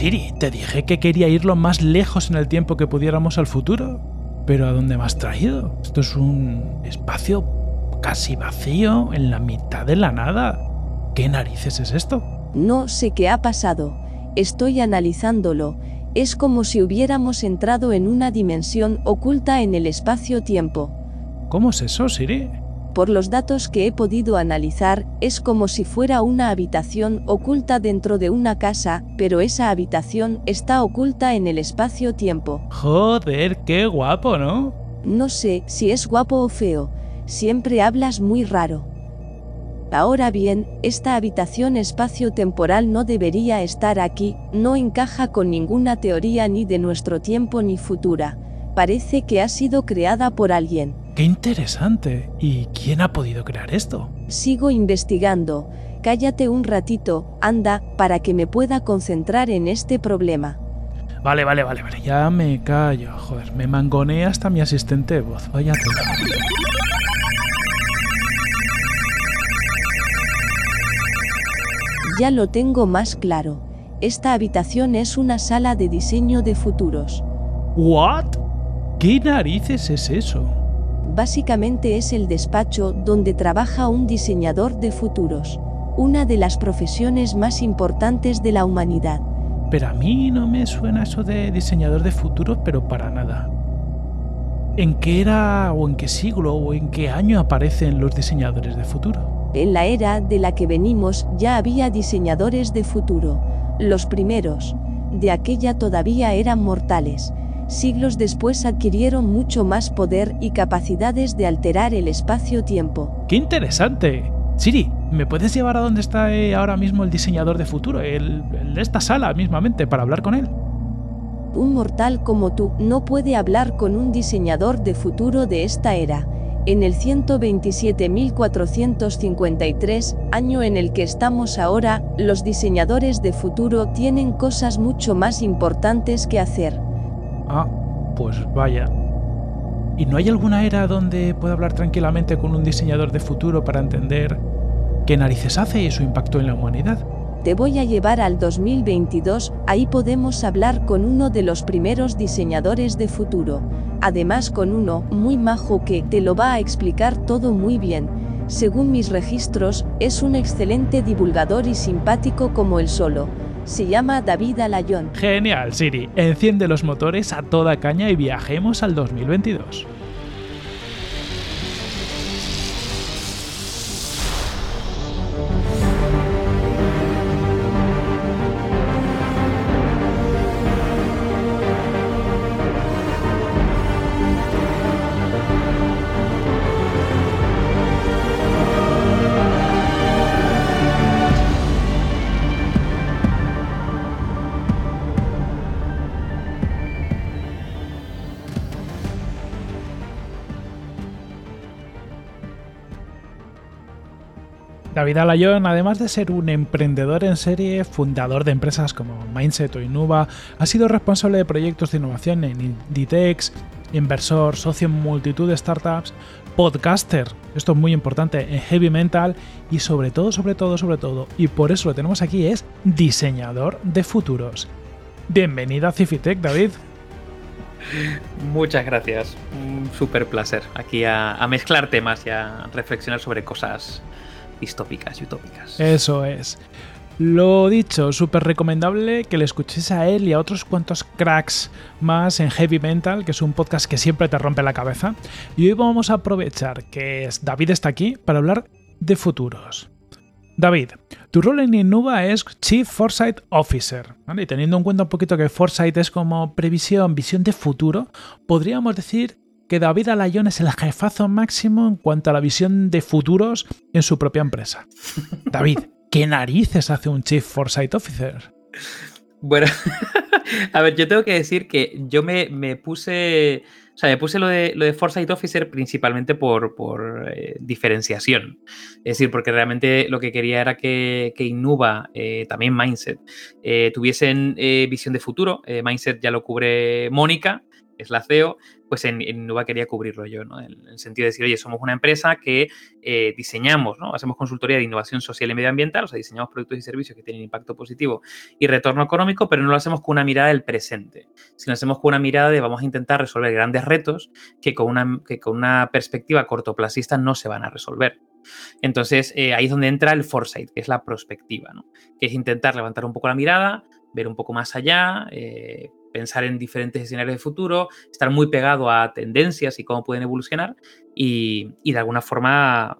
Siri, te dije que quería ir lo más lejos en el tiempo que pudiéramos al futuro. Pero ¿a dónde me has traído? Esto es un espacio casi vacío, en la mitad de la nada. ¿Qué narices es esto? No sé qué ha pasado. Estoy analizándolo. Es como si hubiéramos entrado en una dimensión oculta en el espacio-tiempo. ¿Cómo es eso, Siri? Por los datos que he podido analizar, es como si fuera una habitación oculta dentro de una casa, pero esa habitación está oculta en el espacio-tiempo. Joder, qué guapo, ¿no? No sé si es guapo o feo. Siempre hablas muy raro. Ahora bien, esta habitación espacio-temporal no debería estar aquí, no encaja con ninguna teoría ni de nuestro tiempo ni futura. Parece que ha sido creada por alguien. ¡Qué interesante! ¿Y quién ha podido crear esto? Sigo investigando. Cállate un ratito, anda, para que me pueda concentrar en este problema. Vale, vale, vale, vale. Ya me callo. Joder, me mangonea hasta mi asistente de voz. Vaya tela. Ya lo tengo más claro. Esta habitación es una sala de diseño de futuros. ¿What? ¿Qué narices es eso? Básicamente es el despacho donde trabaja un diseñador de futuros, una de las profesiones más importantes de la humanidad. Pero a mí no me suena eso de diseñador de futuros, pero para nada. ¿En qué era o en qué siglo o en qué año aparecen los diseñadores de futuro? En la era de la que venimos ya había diseñadores de futuro. Los primeros, de aquella todavía eran mortales. Siglos después adquirieron mucho más poder y capacidades de alterar el espacio-tiempo. ¡Qué interesante! Siri, ¿me puedes llevar a donde está eh, ahora mismo el diseñador de futuro? El, el de esta sala mismamente, para hablar con él. Un mortal como tú no puede hablar con un diseñador de futuro de esta era. En el 127.453, año en el que estamos ahora, los diseñadores de futuro tienen cosas mucho más importantes que hacer. Ah, pues vaya. ¿Y no hay alguna era donde pueda hablar tranquilamente con un diseñador de futuro para entender qué narices hace y su impacto en la humanidad? Te voy a llevar al 2022, ahí podemos hablar con uno de los primeros diseñadores de futuro. Además con uno muy majo que te lo va a explicar todo muy bien. Según mis registros, es un excelente divulgador y simpático como el solo. Se llama David Alayón. Genial, Siri. Enciende los motores a toda caña y viajemos al 2022. David Alayón, además de ser un emprendedor en serie, fundador de empresas como Mindset o Innuba, ha sido responsable de proyectos de innovación en Inditex, inversor, socio en multitud de startups, podcaster, esto es muy importante, en Heavy Mental y sobre todo, sobre todo, sobre todo, y por eso lo tenemos aquí, es diseñador de futuros. Bienvenido a Cifitech, David. Muchas gracias, un súper placer aquí a mezclar temas y a reflexionar sobre cosas distópicas y utópicas. Eso es. Lo dicho, súper recomendable que le escuches a él y a otros cuantos cracks más en Heavy Mental, que es un podcast que siempre te rompe la cabeza. Y hoy vamos a aprovechar que David está aquí para hablar de futuros. David, tu rol en Innuba es Chief Foresight Officer. Y teniendo en cuenta un poquito que Foresight es como previsión, visión de futuro, podríamos decir que David Alayón es el jefazo máximo en cuanto a la visión de futuros en su propia empresa. David, ¿qué narices hace un Chief Foresight Officer? Bueno, a ver, yo tengo que decir que yo me, puse. O sea, me puse lo de, lo de Foresight Officer principalmente por, por eh, diferenciación. Es decir, porque realmente lo que quería era que, que Innuba, eh, también Mindset, eh, tuviesen visión de futuro. Mindset ya lo cubre Mónica, es la CEO, pues en, en Nuba quería cubrirlo yo, ¿no? En, el sentido de decir, oye, somos una empresa que eh, diseñamos, ¿no? Hacemos consultoría de innovación social y medioambiental, o sea, diseñamos productos y servicios que tienen impacto positivo y retorno económico, pero no lo hacemos con una mirada del presente, sino hacemos con una mirada de vamos a intentar resolver grandes retos que con una, que con una perspectiva cortoplacista no se van a resolver. Entonces, eh, ahí es donde entra el foresight, que es la prospectiva, que es intentar levantar un poco la mirada, ver un poco más allá, eh, pensar en diferentes escenarios de futuro, estar muy pegado a tendencias y cómo pueden evolucionar y, y de alguna forma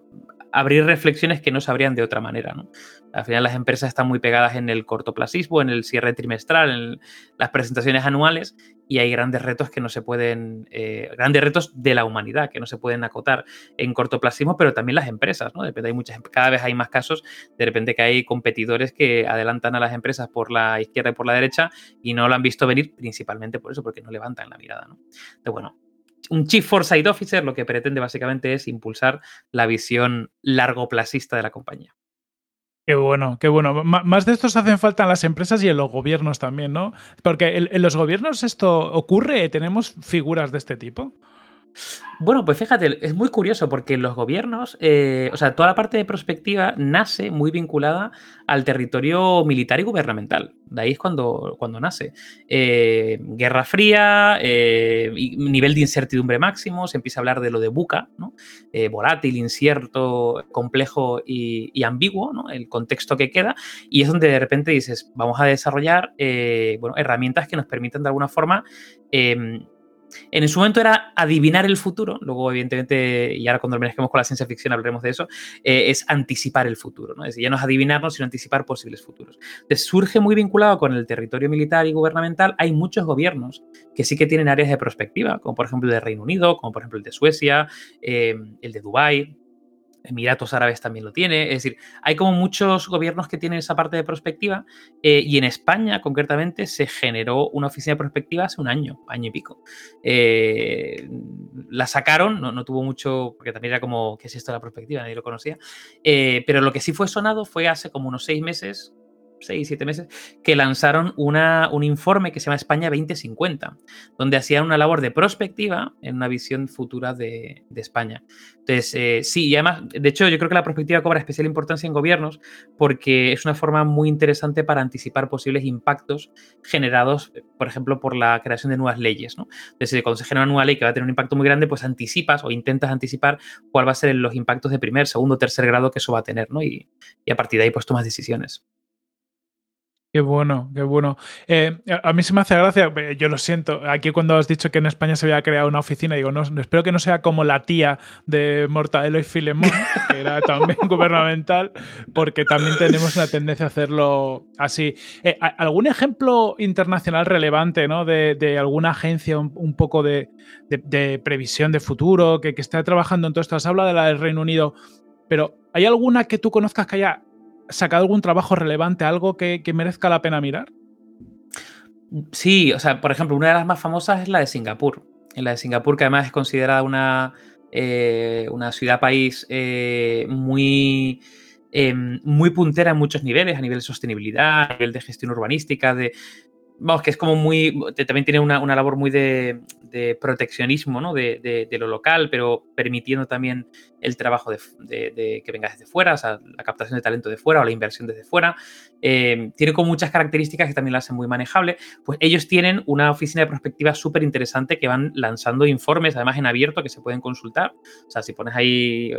abrir reflexiones que no se abrían de otra manera. ¿no? Al final las empresas están muy pegadas en el cortoplacismo, en el cierre trimestral, en las presentaciones anuales y hay grandes retos que no se pueden, eh, grandes retos de la humanidad que no se pueden acotar en cortoplacismo, pero también las empresas, ¿no? Hay muchas, cada vez hay más casos, de repente que hay competidores que adelantan a las empresas por la izquierda y por la derecha y no lo han visto venir principalmente por eso, porque no levantan la mirada, ¿no? Entonces, bueno, un Chief Foresight Officer lo que pretende básicamente es impulsar la visión largoplacista de la compañía. Qué bueno, qué bueno. más de estos hacen falta en las empresas y en los gobiernos también, ¿no? Porque en los gobiernos esto ocurre, tenemos figuras de este tipo. Bueno, pues fíjate, es muy curioso porque los gobiernos, eh, o sea, toda la parte de prospectiva nace muy vinculada al territorio militar y gubernamental. De ahí es cuando, cuando nace. Eh, Guerra Fría, eh, nivel de incertidumbre máximo, se empieza a hablar de lo de buca, ¿no? volátil, incierto, complejo y, ambiguo, ¿no? El contexto que queda. Y es donde de repente dices, vamos a desarrollar bueno, herramientas que nos permitan de alguna forma em, en su momento era adivinar el futuro, luego evidentemente, y ahora cuando merezcamos con la ciencia ficción hablaremos de eso, eh, es anticipar el futuro, ¿no? es decir, ya no es adivinarnos, sino anticipar posibles futuros. Entonces surge muy vinculado con el territorio militar y gubernamental, hay muchos gobiernos que sí que tienen áreas de perspectiva, como por ejemplo el de Reino Unido, como por ejemplo el de Suecia, eh, el de Dubái, Emiratos Árabes también lo tiene. Es decir, hay como muchos gobiernos que tienen esa parte de prospectiva eh, y en España concretamente se generó una oficina de prospectiva hace un año, año y pico. Eh, la sacaron, no, tuvo mucho, porque también era como, ¿qué es esto de la prospectiva? Nadie lo conocía. Eh, pero lo que sí fue sonado fue hace como unos seis meses, seis, siete meses, que lanzaron una, un informe que se llama España 2050, donde hacían una labor de prospectiva en una visión futura de, España. Entonces, eh, sí, y además, de hecho, yo creo que la prospectiva cobra especial importancia en gobiernos porque es una forma muy interesante para anticipar posibles impactos generados, por ejemplo, por la creación de nuevas leyes. Entonces, cuando se genera una nueva ley que va a tener un impacto muy grande, pues anticipas o intentas anticipar cuál va a ser los impactos de primer, segundo, tercer grado que eso va a tener, ¿no? Y, y a partir de ahí, pues tomas decisiones. Qué bueno, qué bueno. Eh, a mí se me hace gracia, eh, yo lo siento, aquí cuando has dicho que en España se había creado una oficina, digo, no, espero que no sea como la tía de Mortadelo y Filemón, que era también gubernamental, porque también tenemos una tendencia a hacerlo así. Eh, ¿Algún ejemplo internacional relevante ¿no? de, alguna agencia un, poco de, previsión de futuro que, que esté trabajando en todo esto? Has hablado de la del Reino Unido, pero ¿hay alguna que tú conozcas que haya sacado algún trabajo relevante, algo que, merezca la pena mirar? Sí, o sea, por ejemplo, una de las más famosas es la de Singapur. En la de Singapur, que además es considerada una, eh, una ciudad-país eh, muy, em, muy puntera en muchos niveles, a nivel de sostenibilidad, a nivel de gestión urbanística, de, vamos, que es como muy, también tiene una, labor muy de, proteccionismo, ¿no? De, lo local, pero permitiendo también el trabajo de, que venga desde fuera, o sea, la captación de talento de fuera o la inversión desde fuera. Eh, tiene como muchas características que también la hacen muy manejable. Pues ellos tienen una oficina de prospectiva súper interesante que van lanzando informes, además en abierto, que se pueden consultar. O sea, si pones ahí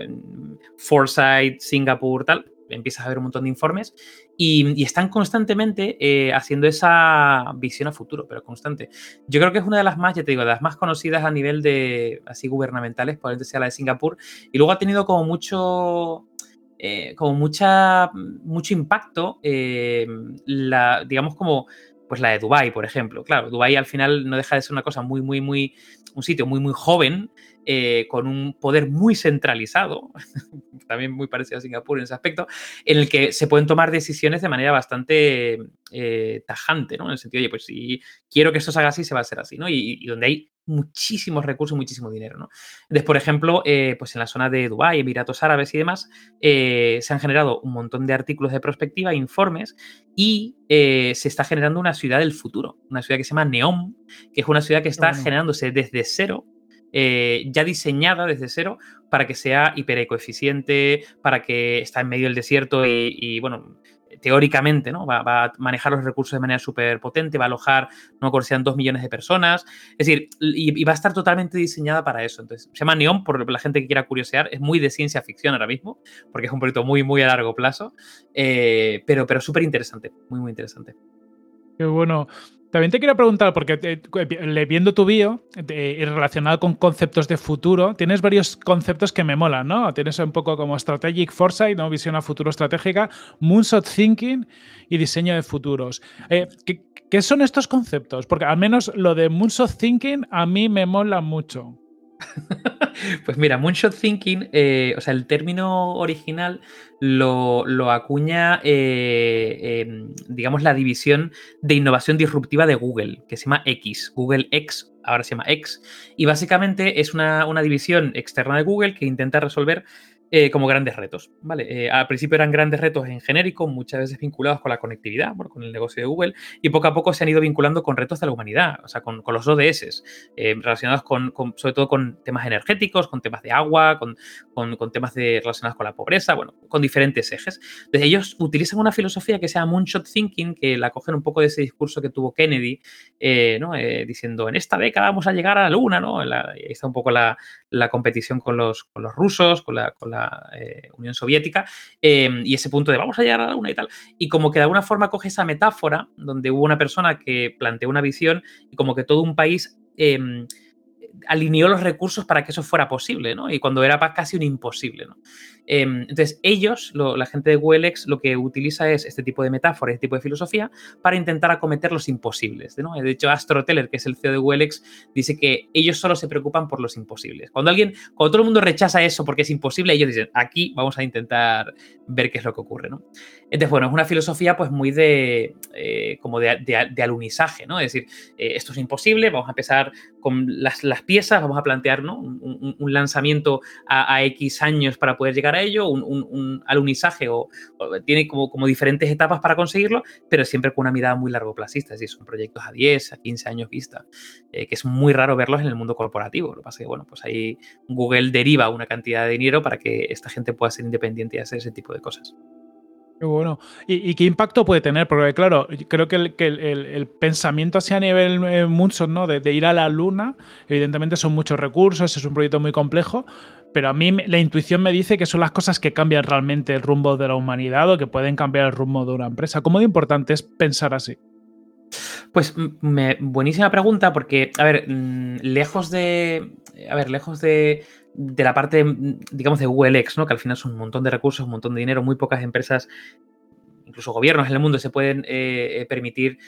Foresight, Singapur, tal, empiezas a ver un montón de informes y, están constantemente eh, haciendo esa visión a futuro, pero constante. Yo creo que es una de las más, ya te digo, de las más conocidas a nivel de así gubernamentales, probablemente sea la de Singapur, y luego ha tenido como mucho, eh, como mucha, mucho impacto, eh, la, digamos como pues la de Dubai, por ejemplo. Claro, Dubai al final no deja de ser una cosa muy, muy, muy, un sitio muy, muy joven, eh, con un poder muy centralizado, también muy parecido a Singapur en ese aspecto, en el que se pueden tomar decisiones de manera bastante eh, tajante, ¿no? En el sentido, oye, pues si quiero que esto se haga así, se va a hacer así, ¿no? Y, donde hay muchísimos recursos, muchísimo dinero. ¿no? Entonces, por ejemplo, eh, pues en la zona de Dubái, Emiratos Árabes y demás, se han generado un montón de artículos de perspectiva, informes, y se está generando una ciudad del futuro, una ciudad que se llama Neom, que es una ciudad que está generándose desde cero ya diseñada desde cero para que sea hiperecoeficiente, para que está en medio del desierto y, y bueno, teóricamente, ¿no? Va, a manejar los recursos de manera súper potente, va a alojar, no me sean dos millones de personas. Es decir, y, va a estar totalmente diseñada para eso. Entonces, se llama Neon, por la gente que quiera curiosear, es muy de ciencia ficción ahora mismo, porque es un proyecto muy, muy a largo plazo, eh, pero, pero súper interesante, muy, muy interesante. Qué bueno. También te quería preguntar, porque viendo tu bio y relacionado con conceptos de futuro, tienes varios conceptos que me molan, ¿no? Tienes un poco como Strategic Foresight, ¿no? Visión a futuro estratégica, Moonshot Thinking y diseño de futuros. Eh, ¿qué, ¿Qué son estos conceptos? Porque al menos lo de Moonshot Thinking a mí me mola mucho. pues mira, Moonshot Thinking, eh, o sea, el término original lo, acuña, eh, em, digamos, la división de innovación disruptiva de Google, que se llama X, Google X, ahora se llama X, y básicamente es una, una división externa de Google que intenta resolver eh, como grandes retos. ¿vale? Eh, al principio eran grandes retos en genérico, muchas veces vinculados con la conectividad, con el negocio de Google, y poco a poco se han ido vinculando con retos de la humanidad, o sea, con, los ODS, eh, relacionados con, sobre todo con temas energéticos, con temas de agua, con, temas de, relacionados con la pobreza, bueno, con diferentes ejes. Entonces, ellos utilizan una filosofía que se llama Moonshot Thinking, que la cogen un poco de ese discurso que tuvo Kennedy, ¿no? diciendo, en esta década vamos a llegar a la luna, ¿no? ahí está un poco la, competición con los, con los rusos, con la eh, Unión Soviética, em, y ese punto de vamos a llegar a la Luna y tal. Y como que de alguna forma coge esa metáfora donde hubo una persona que planteó una visión y como que todo un país em, alineó los recursos para que eso fuera posible, ¿no? Y cuando era casi un imposible, ¿no? Em, entonces, ellos, la gente de Welex, lo que utiliza es este tipo de metáfora, este tipo de filosofía, para intentar acometer los imposibles. ¿no? De hecho, Astro Teller, que es el CEO de Welex, dice que ellos solo se preocupan por los imposibles. Cuando alguien, cuando todo el mundo rechaza eso porque es imposible, ellos dicen, aquí vamos a intentar ver qué es lo que ocurre. ¿no? Entonces, bueno, es una filosofía pues muy de, eh, como de, alunizaje, ¿no? Es decir, eh, esto es imposible, vamos a empezar con las piezas, vamos a plantear ¿no? un, lanzamiento a, X años para poder llegar a ello, un, alunizaje o, tiene como, como, diferentes etapas para conseguirlo, pero siempre con una mirada muy largo placista, es decir, son proyectos a 10, a 15 años vista, eh, que es muy raro verlos en el mundo corporativo. Lo que pasa es que, bueno, pues ahí Google deriva una cantidad de dinero para que esta gente pueda ser independiente y hacer ese tipo de cosas. Qué bueno. ¿Y, qué impacto puede tener? Porque, claro, creo que el, pensamiento así a nivel eh, mucho, ¿no? De, ir a la luna, evidentemente son muchos recursos, es un proyecto muy complejo, pero a mí la intuición me dice que son las cosas que cambian realmente el rumbo de la humanidad o que pueden cambiar el rumbo de una empresa. ¿Cómo de importante es pensar así? Pues buenísima pregunta, porque, a ver, mm, lejos de. A ver, lejos de de la parte, digamos, de Google X, ¿no? que al final son un montón de recursos, un montón de dinero, muy pocas empresas, incluso gobiernos en el mundo, se pueden eh, eh, permitir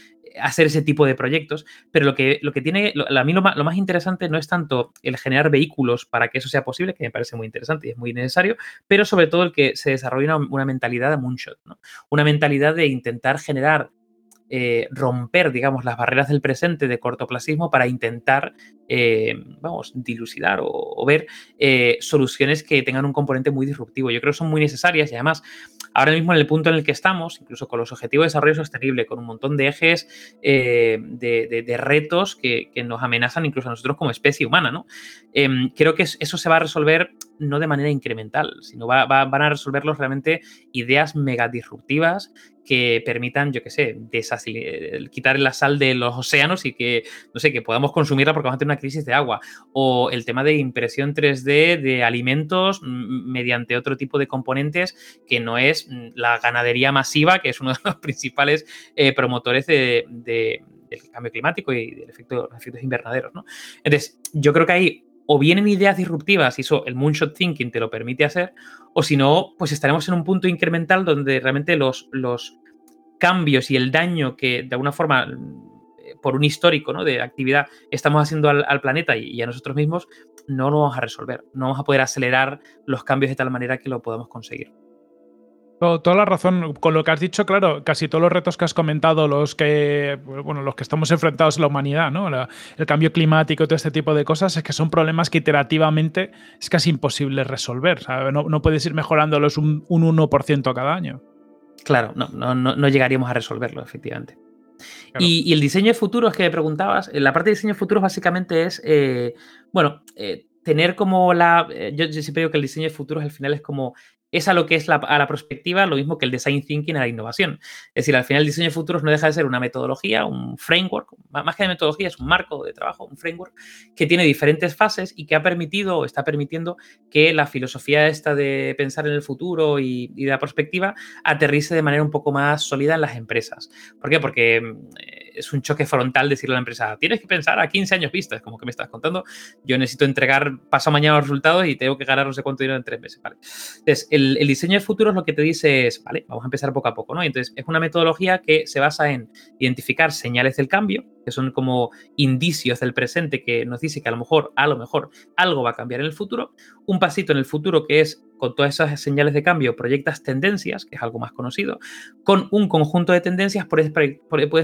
hacer ese tipo de proyectos, pero lo que, lo que tiene, a mí lo más, interesante no es tanto el generar vehículos para que eso sea posible, que me parece muy interesante y es muy necesario, pero sobre todo el que se desarrolle una, una mentalidad de moonshot, ¿no? una mentalidad de intentar generar eh, romper, digamos, las barreras del presente de cortoplacismo para intentar, eh, vamos, dilucidar o, ver eh, soluciones que tengan un componente muy disruptivo. Yo creo que son muy necesarias y además, ahora mismo en el punto en el que estamos, incluso con los objetivos de desarrollo sostenible, con un montón de ejes de, retos que, nos amenazan incluso a nosotros como especie humana, ¿no? Em, creo que eso se va a resolver no de manera incremental, sino van a resolverlos realmente ideas mega disruptivas que permitan, yo qué sé, quitar la sal de los océanos y que, no sé, que podamos consumirla porque vamos a tener una crisis de agua. O el tema de impresión 3D de alimentos mediante otro tipo de componentes que no es la ganadería masiva, que es uno de los principales eh, promotores de, del cambio climático y del efecto, los efectos invernaderos. ¿no? Entonces, yo creo que hay o vienen ideas disruptivas y eso el moonshot thinking te lo permite hacer, o si no, pues estaremos en un punto incremental donde realmente los, los cambios y el daño que de alguna forma por un histórico ¿no? de actividad estamos haciendo al, planeta y, a nosotros mismos, no lo vamos a resolver. No vamos a poder acelerar los cambios de tal manera que lo podamos conseguir. Toda la razón. Con lo que has dicho, claro, casi todos los retos que has comentado, los que, bueno, los que estamos enfrentados en la humanidad, ¿no? el cambio climático, todo este tipo de cosas, es que son problemas que iterativamente es casi imposible resolver. No, puedes ir mejorándolos un, 1% cada año. Claro, no, no, no, llegaríamos a resolverlo, efectivamente. Y, el diseño de futuros que me preguntabas, la parte de diseño de futuros básicamente es, eh, bueno, eh, tener como la... Eh, yo, yo, siempre digo que el diseño de futuros al final es como es a lo que es a la perspectiva lo mismo que el design thinking a la innovación. Es decir, al final el diseño de futuros no deja de ser una metodología, un framework, más que de metodología es un marco de trabajo, un framework que tiene diferentes fases y que ha permitido o está permitiendo que la filosofía esta de pensar en el futuro y, y de la perspectiva aterrice de manera un poco más sólida en las empresas. ¿Por qué? Porque mm, es un choque frontal decirle a la empresa, tienes que pensar a 15 años vistas, como que me estás contando, yo necesito entregar paso mañana los resultados y tengo que ganar no sé cuánto dinero en tres meses. Entonces, el, diseño de futuros lo que te dice es, vale, vamos a empezar poco a poco, ¿no? Entonces, es una metodología que se basa en identificar señales del cambio, que son como indicios del presente que nos dice que a lo mejor, a lo mejor, algo va a cambiar en el futuro, un pasito en el futuro que es con todas esas señales de cambio proyectas tendencias, que es algo más conocido, con un conjunto de tendencias puedes,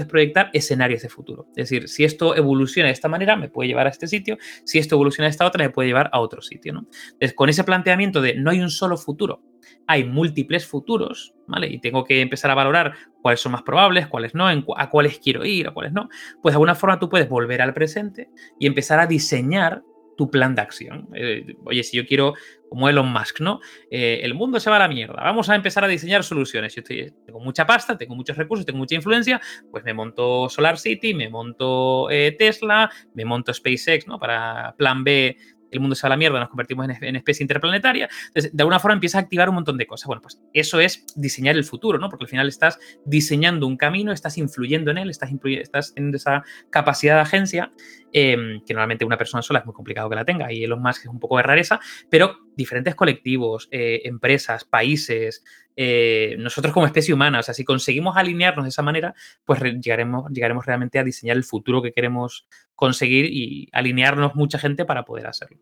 proyectar escenarios de futuro. Es decir, si esto evoluciona de esta manera, me puede llevar a este sitio, si esto evoluciona de esta otra, me puede llevar a otro sitio. ¿no? Entonces, con ese planteamiento de no hay un solo futuro, hay múltiples futuros, ¿vale? Y tengo que empezar a valorar cuáles son más probables, cuáles no, a cuáles quiero ir, a cuáles no. Pues de alguna forma tú puedes volver al presente y empezar a diseñar tu plan de acción. Eh, oye, si yo quiero, como Elon Musk, ¿no? Eh, el mundo se va a la mierda. Vamos a empezar a diseñar soluciones. Yo estoy, tengo mucha pasta, tengo muchos recursos, tengo mucha influencia, pues me monto Solar City, me monto eh, Tesla, me monto SpaceX, ¿no? Para plan B el mundo se va a la mierda, nos convertimos en, especie interplanetaria. De alguna forma empieza a activar un montón de cosas. Bueno, pues eso es diseñar el futuro, ¿no? Porque al final estás diseñando un camino, estás influyendo en él, estás, estás en esa capacidad de agencia, em, que normalmente una persona sola es muy complicado que la tenga, y Elon Musk es un poco de rareza, pero diferentes colectivos, eh, empresas, países, eh, nosotros como especie humana, o sea, si conseguimos alinearnos de esa manera, pues llegaremos, llegaremos realmente a diseñar el futuro que queremos conseguir y alinearnos mucha gente para poder hacerlo.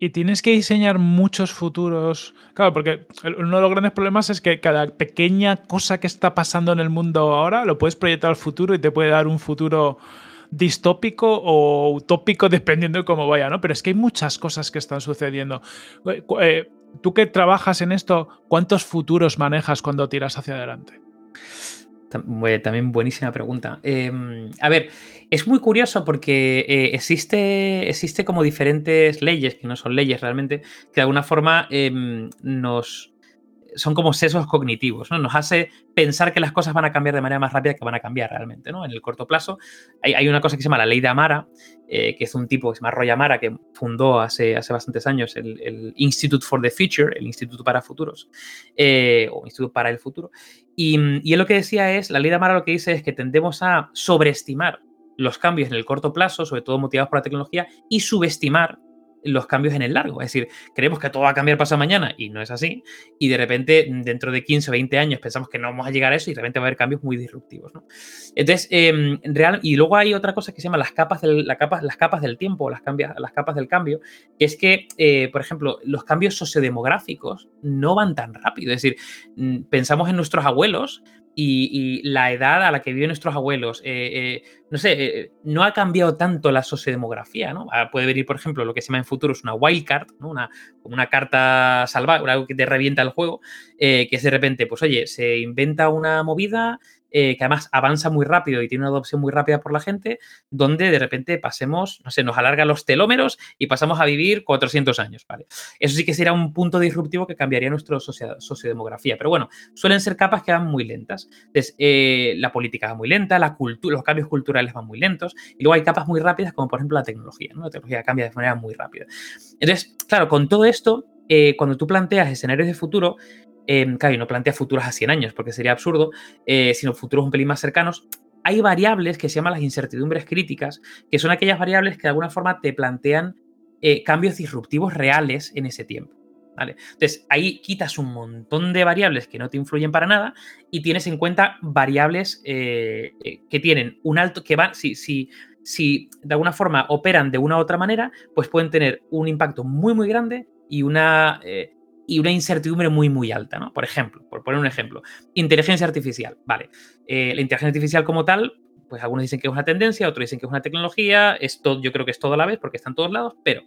Y tienes que diseñar muchos futuros. Claro, porque uno de los grandes problemas es que cada pequeña cosa que está pasando en el mundo ahora lo puedes proyectar al futuro y te puede dar un futuro distópico o utópico dependiendo de cómo vaya, ¿no? Pero es que hay muchas cosas que están sucediendo. Eh, eh, tú que trabajas en esto, ¿cuántos futuros manejas cuando tiras hacia adelante? También buenísima pregunta. Em, a ver, es muy curioso porque eh, existe, existe como diferentes leyes, que no son leyes realmente, que de alguna forma em, nos, son como sesos cognitivos, ¿no? Nos hace pensar que las cosas van a cambiar de manera más rápida que van a cambiar realmente, ¿no? En el corto plazo. Hay, una cosa que se llama la ley de Amara, eh, que es un tipo que se llama Roy Amara, que fundó hace, hace bastantes años el, Institute for the Future, el Instituto para Futuros, eh, o Instituto para el Futuro. Y, y él lo que decía es, la ley de Amara lo que dice es que tendemos a sobreestimar los cambios en el corto plazo, sobre todo motivados por la tecnología, y subestimar los cambios en el largo. Es decir, creemos que todo va a cambiar pasado mañana y no es así. Y de repente, dentro de 15 o 20 años, pensamos que no vamos a llegar a eso y de repente va a haber cambios muy disruptivos. Entonces, em, real, y luego hay otra cosa que se llama las capas del, la las capas del tiempo, las, las capas del cambio, que es que, eh, por ejemplo, los cambios sociodemográficos no van tan rápido. Es decir, mm, pensamos en nuestros abuelos, y, la edad a la que viven nuestros abuelos, eh, eh, no sé, eh, no ha cambiado tanto la sociodemografía, ¿no? Ah, puede venir, por ejemplo, lo que se llama en futuros una wildcard, ¿no? Una, una carta salvaje, algo que te revienta el juego, que es de repente, pues oye, se inventa una movida, eh, que además avanza muy rápido y tiene una adopción muy rápida por la gente, donde de repente pasemos, no sé, nos alarga los telómeros y pasamos a vivir 400 años, ¿vale? Eso sí que sería un punto disruptivo que cambiaría nuestra sociodemografía. Pero bueno, suelen ser capas que van muy lentas. Entonces, eh, la política va muy lenta, la los cambios culturales van muy lentos, y luego hay capas muy rápidas, como por ejemplo la tecnología, ¿no? La tecnología cambia de manera muy rápida. Entonces, claro, con todo esto, eh, cuando tú planteas escenarios de futuro, eh, claro, y no plantea futuros a 100 años, porque sería absurdo, eh, sino futuros un pelín más cercanos. Hay variables que se llaman las incertidumbres críticas, que son aquellas variables que de alguna forma te plantean eh, cambios disruptivos reales en ese tiempo. ¿Vale? Entonces, ahí quitas un montón de variables que no te influyen para nada y tienes en cuenta variables que tienen un alto, que van, si, si, si de alguna forma operan de una u otra manera, pues pueden tener un impacto muy, muy grande y una, y una incertidumbre muy, muy alta, ¿no? Por ejemplo, por poner un ejemplo, inteligencia artificial, ¿vale? Eh, la inteligencia artificial como tal, pues algunos dicen que es una tendencia, otros dicen que es una tecnología, esto yo creo que es todo a la vez porque está en todos lados, pero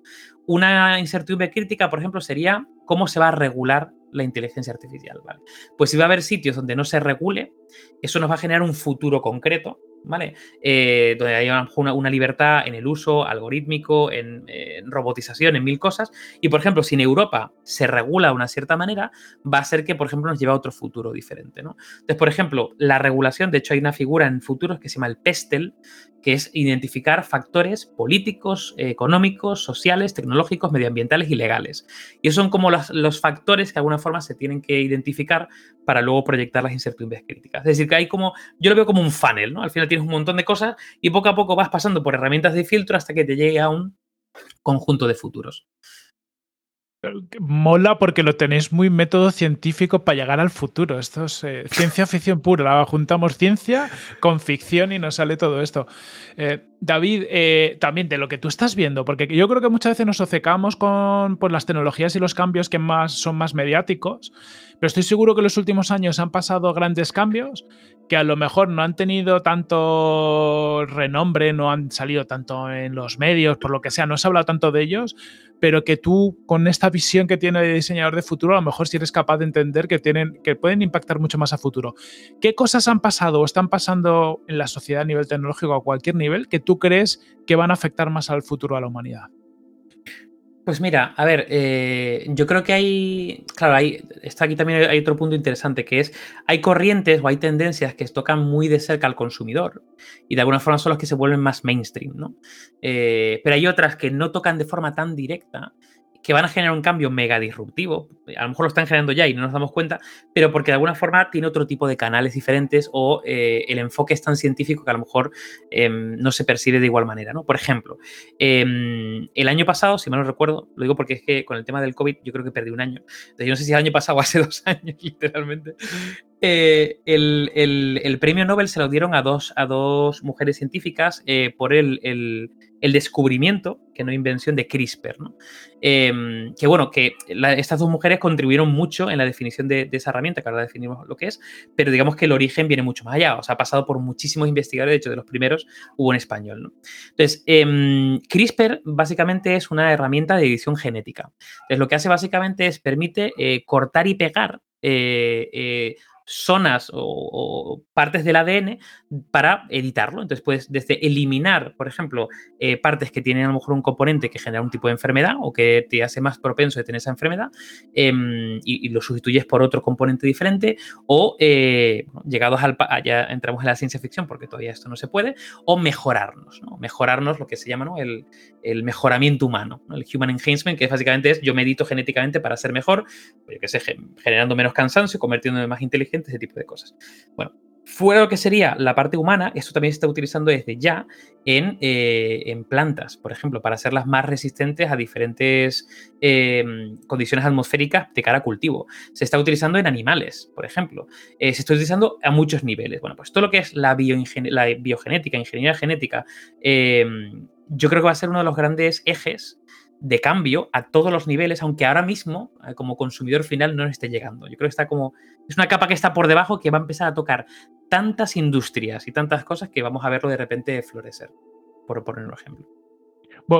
una incertidumbre crítica, por ejemplo, sería cómo se va a regular la inteligencia artificial, ¿vale? Pues si va a haber sitios donde no se regule, eso nos va a generar un futuro concreto ¿vale? Eh, donde hay una, una, libertad en el uso algorítmico, en, robotización, en mil cosas. Y, por ejemplo, si en Europa se regula de una cierta manera, va a ser que, por ejemplo, nos lleva a otro futuro diferente, ¿no? Entonces, por ejemplo, la regulación, de hecho, hay una figura en futuros que se llama el PESTEL, que es identificar factores políticos, económicos, sociales, tecnológicos, medioambientales y legales. Y esos son como los, factores que de alguna forma se tienen que identificar para luego proyectar las incertidumbres críticas. Es decir, que hay como, yo lo veo como un funnel, ¿no? Al final tienes un montón de cosas y poco a poco vas pasando por herramientas de filtro hasta que te llegue a un conjunto de futuros. Mola porque lo tenéis muy método científico para llegar al futuro. Esto es eh, ciencia ficción pura. Juntamos ciencia con ficción y nos sale todo esto. Eh, David, eh, también de lo que tú estás viendo, porque yo creo que muchas veces nos obcecamos con las tecnologías y los cambios que más, son más mediáticos, pero estoy seguro que en los últimos años han pasado grandes cambios que a lo mejor no han tenido tanto renombre, no han salido tanto en los medios, por lo que sea, no se ha hablado tanto de ellos, pero que tú con esta visión que tiene de diseñador de futuro, a lo mejor si eres capaz de entender que, tienen, que pueden impactar mucho más a futuro. ¿Qué cosas han pasado o están pasando en la sociedad a nivel tecnológico a cualquier nivel que tú crees que van a afectar más al futuro a la humanidad? Pues mira, a ver, eh, yo creo que hay, claro, hay, está aquí también hay otro punto interesante que es, hay corrientes o hay tendencias que tocan muy de cerca al consumidor y de alguna forma son los que se vuelven más mainstream, ¿no? Eh, pero hay otras que no tocan de forma tan directa que van a generar un cambio mega disruptivo. A lo mejor lo están generando ya y no nos damos cuenta, pero porque de alguna forma tiene otro tipo de canales diferentes o eh, el enfoque es tan científico que a lo mejor em, no se percibe de igual manera. ¿no? Por ejemplo, em, el año pasado, si mal no recuerdo, lo digo porque es que con el tema del COVID yo creo que perdí un año. Entonces, yo no sé si el año pasado o hace dos años, literalmente. Eh, el, premio Nobel se lo dieron a dos, a dos mujeres científicas eh, por el descubrimiento, que no invención, de CRISPR. Em, que bueno, que estas dos mujeres contribuyeron mucho en la definición de, esa herramienta, que ahora definimos lo que es, pero digamos que el origen viene mucho más allá. O sea, ha pasado por muchísimos investigadores, de hecho, de los primeros hubo en español. Entonces, em, CRISPR básicamente es una herramienta de edición genética. Entonces, lo que hace básicamente es permite eh, cortar y pegar zonas o, partes del ADN para editarlo. Entonces puedes desde eliminar, por ejemplo, eh, partes que tienen a lo mejor un componente que genera un tipo de enfermedad o que te hace más propenso de tener esa enfermedad em, y, lo sustituyes por otro componente diferente o eh, llegados al... ya entramos en la ciencia ficción porque todavía esto no se puede, o mejorarnos, ¿no? Mejorarnos lo que se llama el, mejoramiento humano, el human enhancement, que básicamente es yo medito genéticamente para ser mejor, pues yo qué sé, generando menos cansancio, convirtiéndome más inteligente ese tipo de cosas. Bueno, fuera de lo que sería la parte humana, esto también se está utilizando desde ya en, eh, en plantas, por ejemplo, para hacerlas más resistentes a diferentes em, condiciones atmosféricas de cara a cultivo. Se está utilizando en animales, por ejemplo. Eh, se está utilizando a muchos niveles. Bueno, pues todo lo que es la, la biogenética, ingeniería genética, em, yo creo que va a ser uno de los grandes ejes de cambio a todos los niveles, aunque ahora mismo, eh, como consumidor final, no esté llegando. Yo creo que está como. Es una capa que está por debajo que va a empezar a tocar tantas industrias y tantas cosas que vamos a verlo de repente florecer, por poner un ejemplo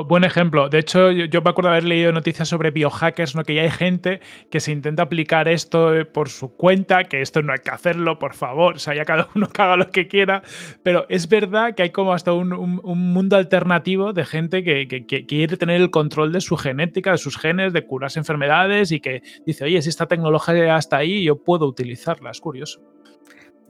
buen ejemplo. De hecho, yo, me acuerdo haber leído noticias sobre biohackers, ¿no? que ya hay gente que se intenta aplicar esto eh, por su cuenta, que esto no hay que hacerlo, por favor. O sea, ya cada uno haga lo que quiera. Pero es verdad que hay como hasta un, mundo alternativo de gente que, que, quiere tener el control de su genética, de sus genes, de curarse enfermedades y que dice, oye, si esta tecnología está ahí, yo puedo utilizarla. Es curioso.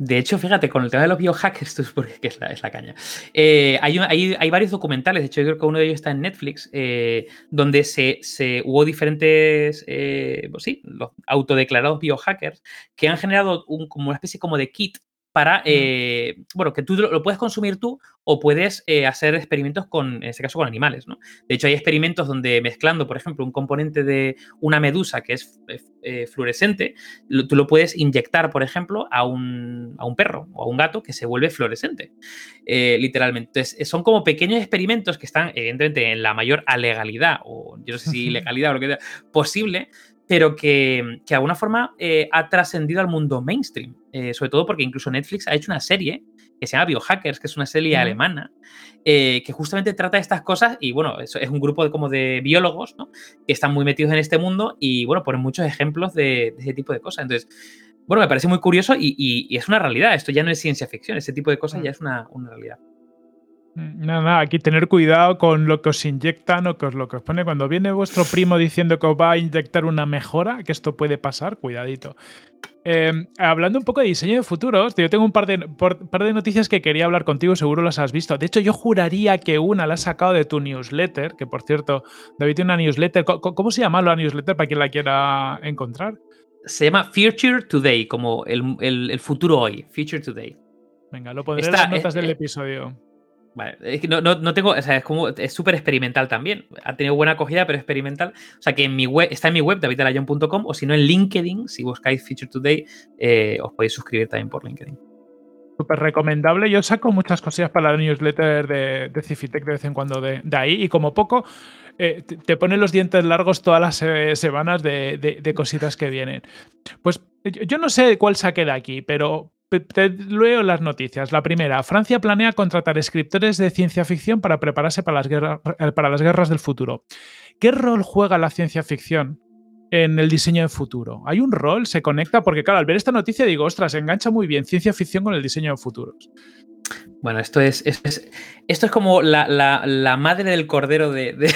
De hecho, fíjate, con el tema de los biohackers, esto es porque es la, caña. Eh, hay, hay, varios documentales, de hecho, yo creo que uno de ellos está en Netflix, eh, donde se, se, hubo diferentes, eh, pues sí, los autodeclarados biohackers que han generado un, como una especie como de kit para, eh, bueno, que tú lo, puedes consumir tú o puedes eh, hacer experimentos con, en este caso, con animales, ¿no? De hecho, hay experimentos donde mezclando, por ejemplo, un componente de una medusa que es eh, fluorescente, tú lo puedes inyectar, por ejemplo, a un, a un, perro o a un gato que se vuelve fluorescente, literalmente. Entonces, son como pequeños experimentos que están, evidentemente, en la mayor alegalidad, o yo no sé si legalidad o lo que sea, posible, pero que, que de alguna forma ha trascendido al mundo mainstream. Eh, sobre todo porque incluso Netflix ha hecho una serie que se llama Biohackers, que es una serie alemana, que justamente trata estas cosas y bueno, es un grupo de, como de biólogos ¿no? que están muy metidos en este mundo y bueno, ponen muchos ejemplos de, ese tipo de cosas. Entonces, bueno, me parece muy curioso y, es una realidad. Esto ya no es ciencia ficción, ese tipo de cosas ya es una, una realidad. Mm, nada, aquí tener cuidado con lo que os inyectan o con lo que os pone. Cuando viene vuestro primo diciendo que os va a inyectar una mejora, que esto puede pasar, cuidadito. Em, hablando un poco de diseño de futuros, yo tengo un par de, par de noticias que quería hablar contigo, seguro las has visto. De hecho, yo juraría que una la has sacado de tu newsletter, que por cierto, David tiene una newsletter. ¿Cómo, se llama la newsletter para quien la quiera encontrar? Se llama Future Today, como el, futuro hoy, Future Today. Venga, lo pondré en las notas del episodio. Es que no, no, tengo, o sea, es como, es súper experimental también. Ha tenido buena acogida, pero experimental. O sea, que en mi web, está en mi web, davidalayon.com, o si no en LinkedIn, si buscáis Feature Today, eh, os podéis suscribir también por LinkedIn. Súper recomendable. Yo saco muchas cosillas para la newsletter de, de Cifitec de vez en cuando de, ahí, y como poco, eh, te, ponen los dientes largos todas las eh, semanas de, de, cositas que vienen. Pues yo no sé cuál saque de aquí, pero te leo las noticias. La primera, Francia planea contratar escritores de ciencia ficción para prepararse para las, guerras, eh, del futuro. ¿Qué rol juega la ciencia ficción en el diseño del futuro? ¿Hay un rol? ¿Se conecta? Porque claro, al ver esta noticia digo, ostras, engancha muy bien ciencia ficción con el diseño de futuros. Bueno, esto es, esto es como la, madre del cordero del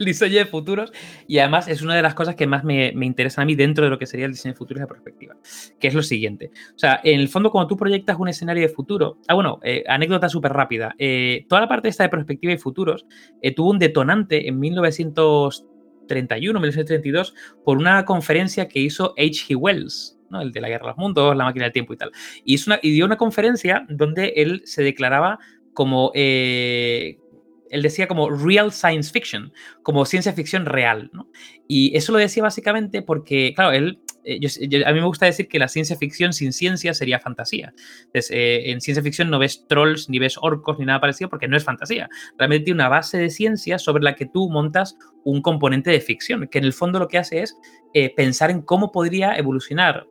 diseño de futuros y además es una de las cosas que más me, me interesa a mí dentro de lo que sería el diseño de futuros de perspectiva, que es lo siguiente. O sea, en el fondo cuando tú proyectas un escenario de futuro, ah bueno, eh, anécdota súper rápida, eh, toda la parte esta de perspectiva y futuros eh, tuvo un detonante en 1931, 1932 por una conferencia que hizo H.G. Wells, el de la Guerra de los Mundos, la máquina del tiempo y tal. Y, una, y dio una conferencia donde él se declaraba como, eh, él decía como real science fiction, como ciencia ficción real, Y eso lo decía básicamente porque, claro, él eh, a mí me gusta decir que la ciencia ficción sin ciencia sería fantasía. Entonces, eh, en ciencia ficción no ves trolls, ni ves orcos, ni nada parecido, porque no es fantasía. Realmente tiene una base de ciencia sobre la que tú montas un componente de ficción, que en el fondo lo que hace es pensar en cómo podría evolucionar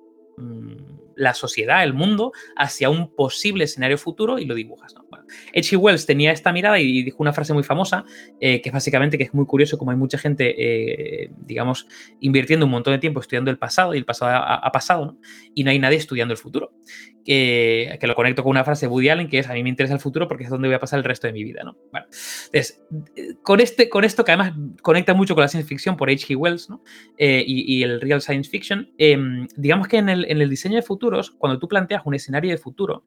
la sociedad, el mundo, hacia un posible escenario futuro y lo dibujas. H.G. Wells tenía esta mirada y dijo una frase muy famosa, eh, que es básicamente que es muy curioso como hay mucha gente, eh, digamos, invirtiendo un montón de tiempo estudiando el pasado y el pasado ha, pasado, y no hay nadie estudiando el futuro. Que, lo conecto con una frase de Woody Allen, que es a mí me interesa el futuro porque es donde voy a pasar el resto de mi vida. ¿no? entonces, con, este, con esto que además conecta mucho con la ciencia ficción por H.G. Wells. Eh, y, el real science fiction, em, digamos que en el, en el, diseño de futuros, cuando tú planteas un escenario de futuro,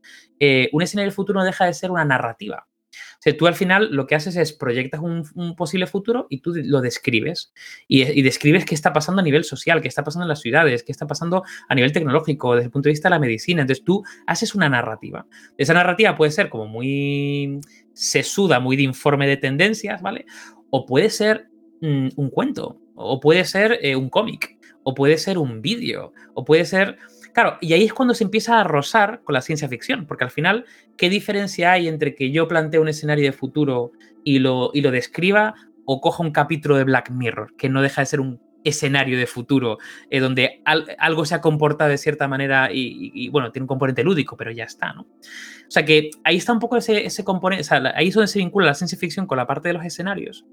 un escenario de futuro no deja de ser una narrativa. O sea, tú al final lo que haces es proyectas un, posible futuro y tú lo describes. Y, describes qué está pasando a nivel social, qué está pasando en las ciudades, qué está pasando a nivel tecnológico, desde el punto de vista de la medicina. Entonces tú haces una narrativa. Esa narrativa puede ser como muy sesuda, muy de informe de tendencias, ¿vale? O puede ser mm, un cuento, o puede ser eh, un cómic, o puede ser un vídeo, o puede ser Claro, y ahí es cuando se empieza a rozar con la ciencia ficción, porque al final, ¿qué diferencia hay entre que yo plantee un escenario de futuro y lo, y lo describa o coja un capítulo de Black Mirror, que no deja de ser un escenario de futuro eh, donde algo se ha comportado de cierta manera y, bueno, tiene un componente lúdico, pero ya está, ¿no? O sea que ahí está un poco ese, ese componente, o sea, ahí es donde se vincula la ciencia ficción con la parte de los escenarios.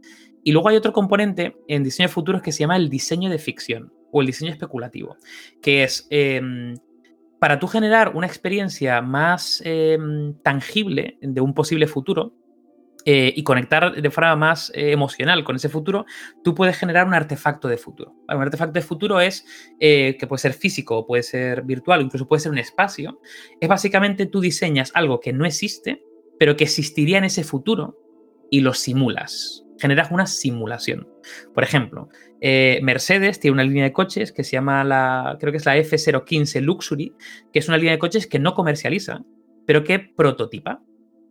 Y luego hay otro componente en diseño de futuros que se llama el diseño de ficción o el diseño especulativo, que es em, para tú generar una experiencia más em, tangible de un posible futuro, eh, y conectar de forma más eh, emocional con ese futuro, tú puedes generar un artefacto de futuro. Un artefacto de futuro es eh, que puede ser físico, puede ser virtual, incluso puede ser un espacio. Es básicamente tú diseñas algo que no existe, pero que existiría en ese futuro y lo simulas. Generas una simulación. Por ejemplo, eh, Mercedes tiene una línea de coches que se llama la, creo que es la F015 Luxury, que es una línea de coches que no comercializa, pero que prototipa.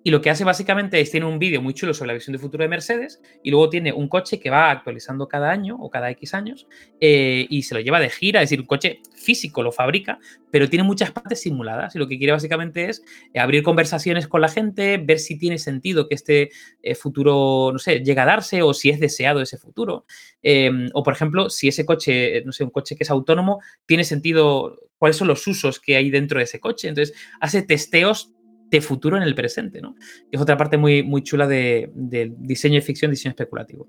Y lo que hace básicamente es tiene un vídeo muy chulo sobre la visión de futuro de Mercedes y luego tiene un coche que va actualizando cada año o cada X años eh, y se lo lleva de gira, es decir, un coche físico lo fabrica, pero tiene muchas partes simuladas y lo que quiere básicamente es eh, abrir conversaciones con la gente, ver si tiene sentido que este eh, futuro, no sé, llega a darse o si es deseado ese futuro. Em, o por ejemplo, si ese coche, no sé, un coche que es autónomo, tiene sentido, cuáles son los usos que hay dentro de ese coche. Entonces, hace testeos de futuro en el presente, ¿no? Es otra parte muy, muy chula de, diseño de ficción, diseño especulativo.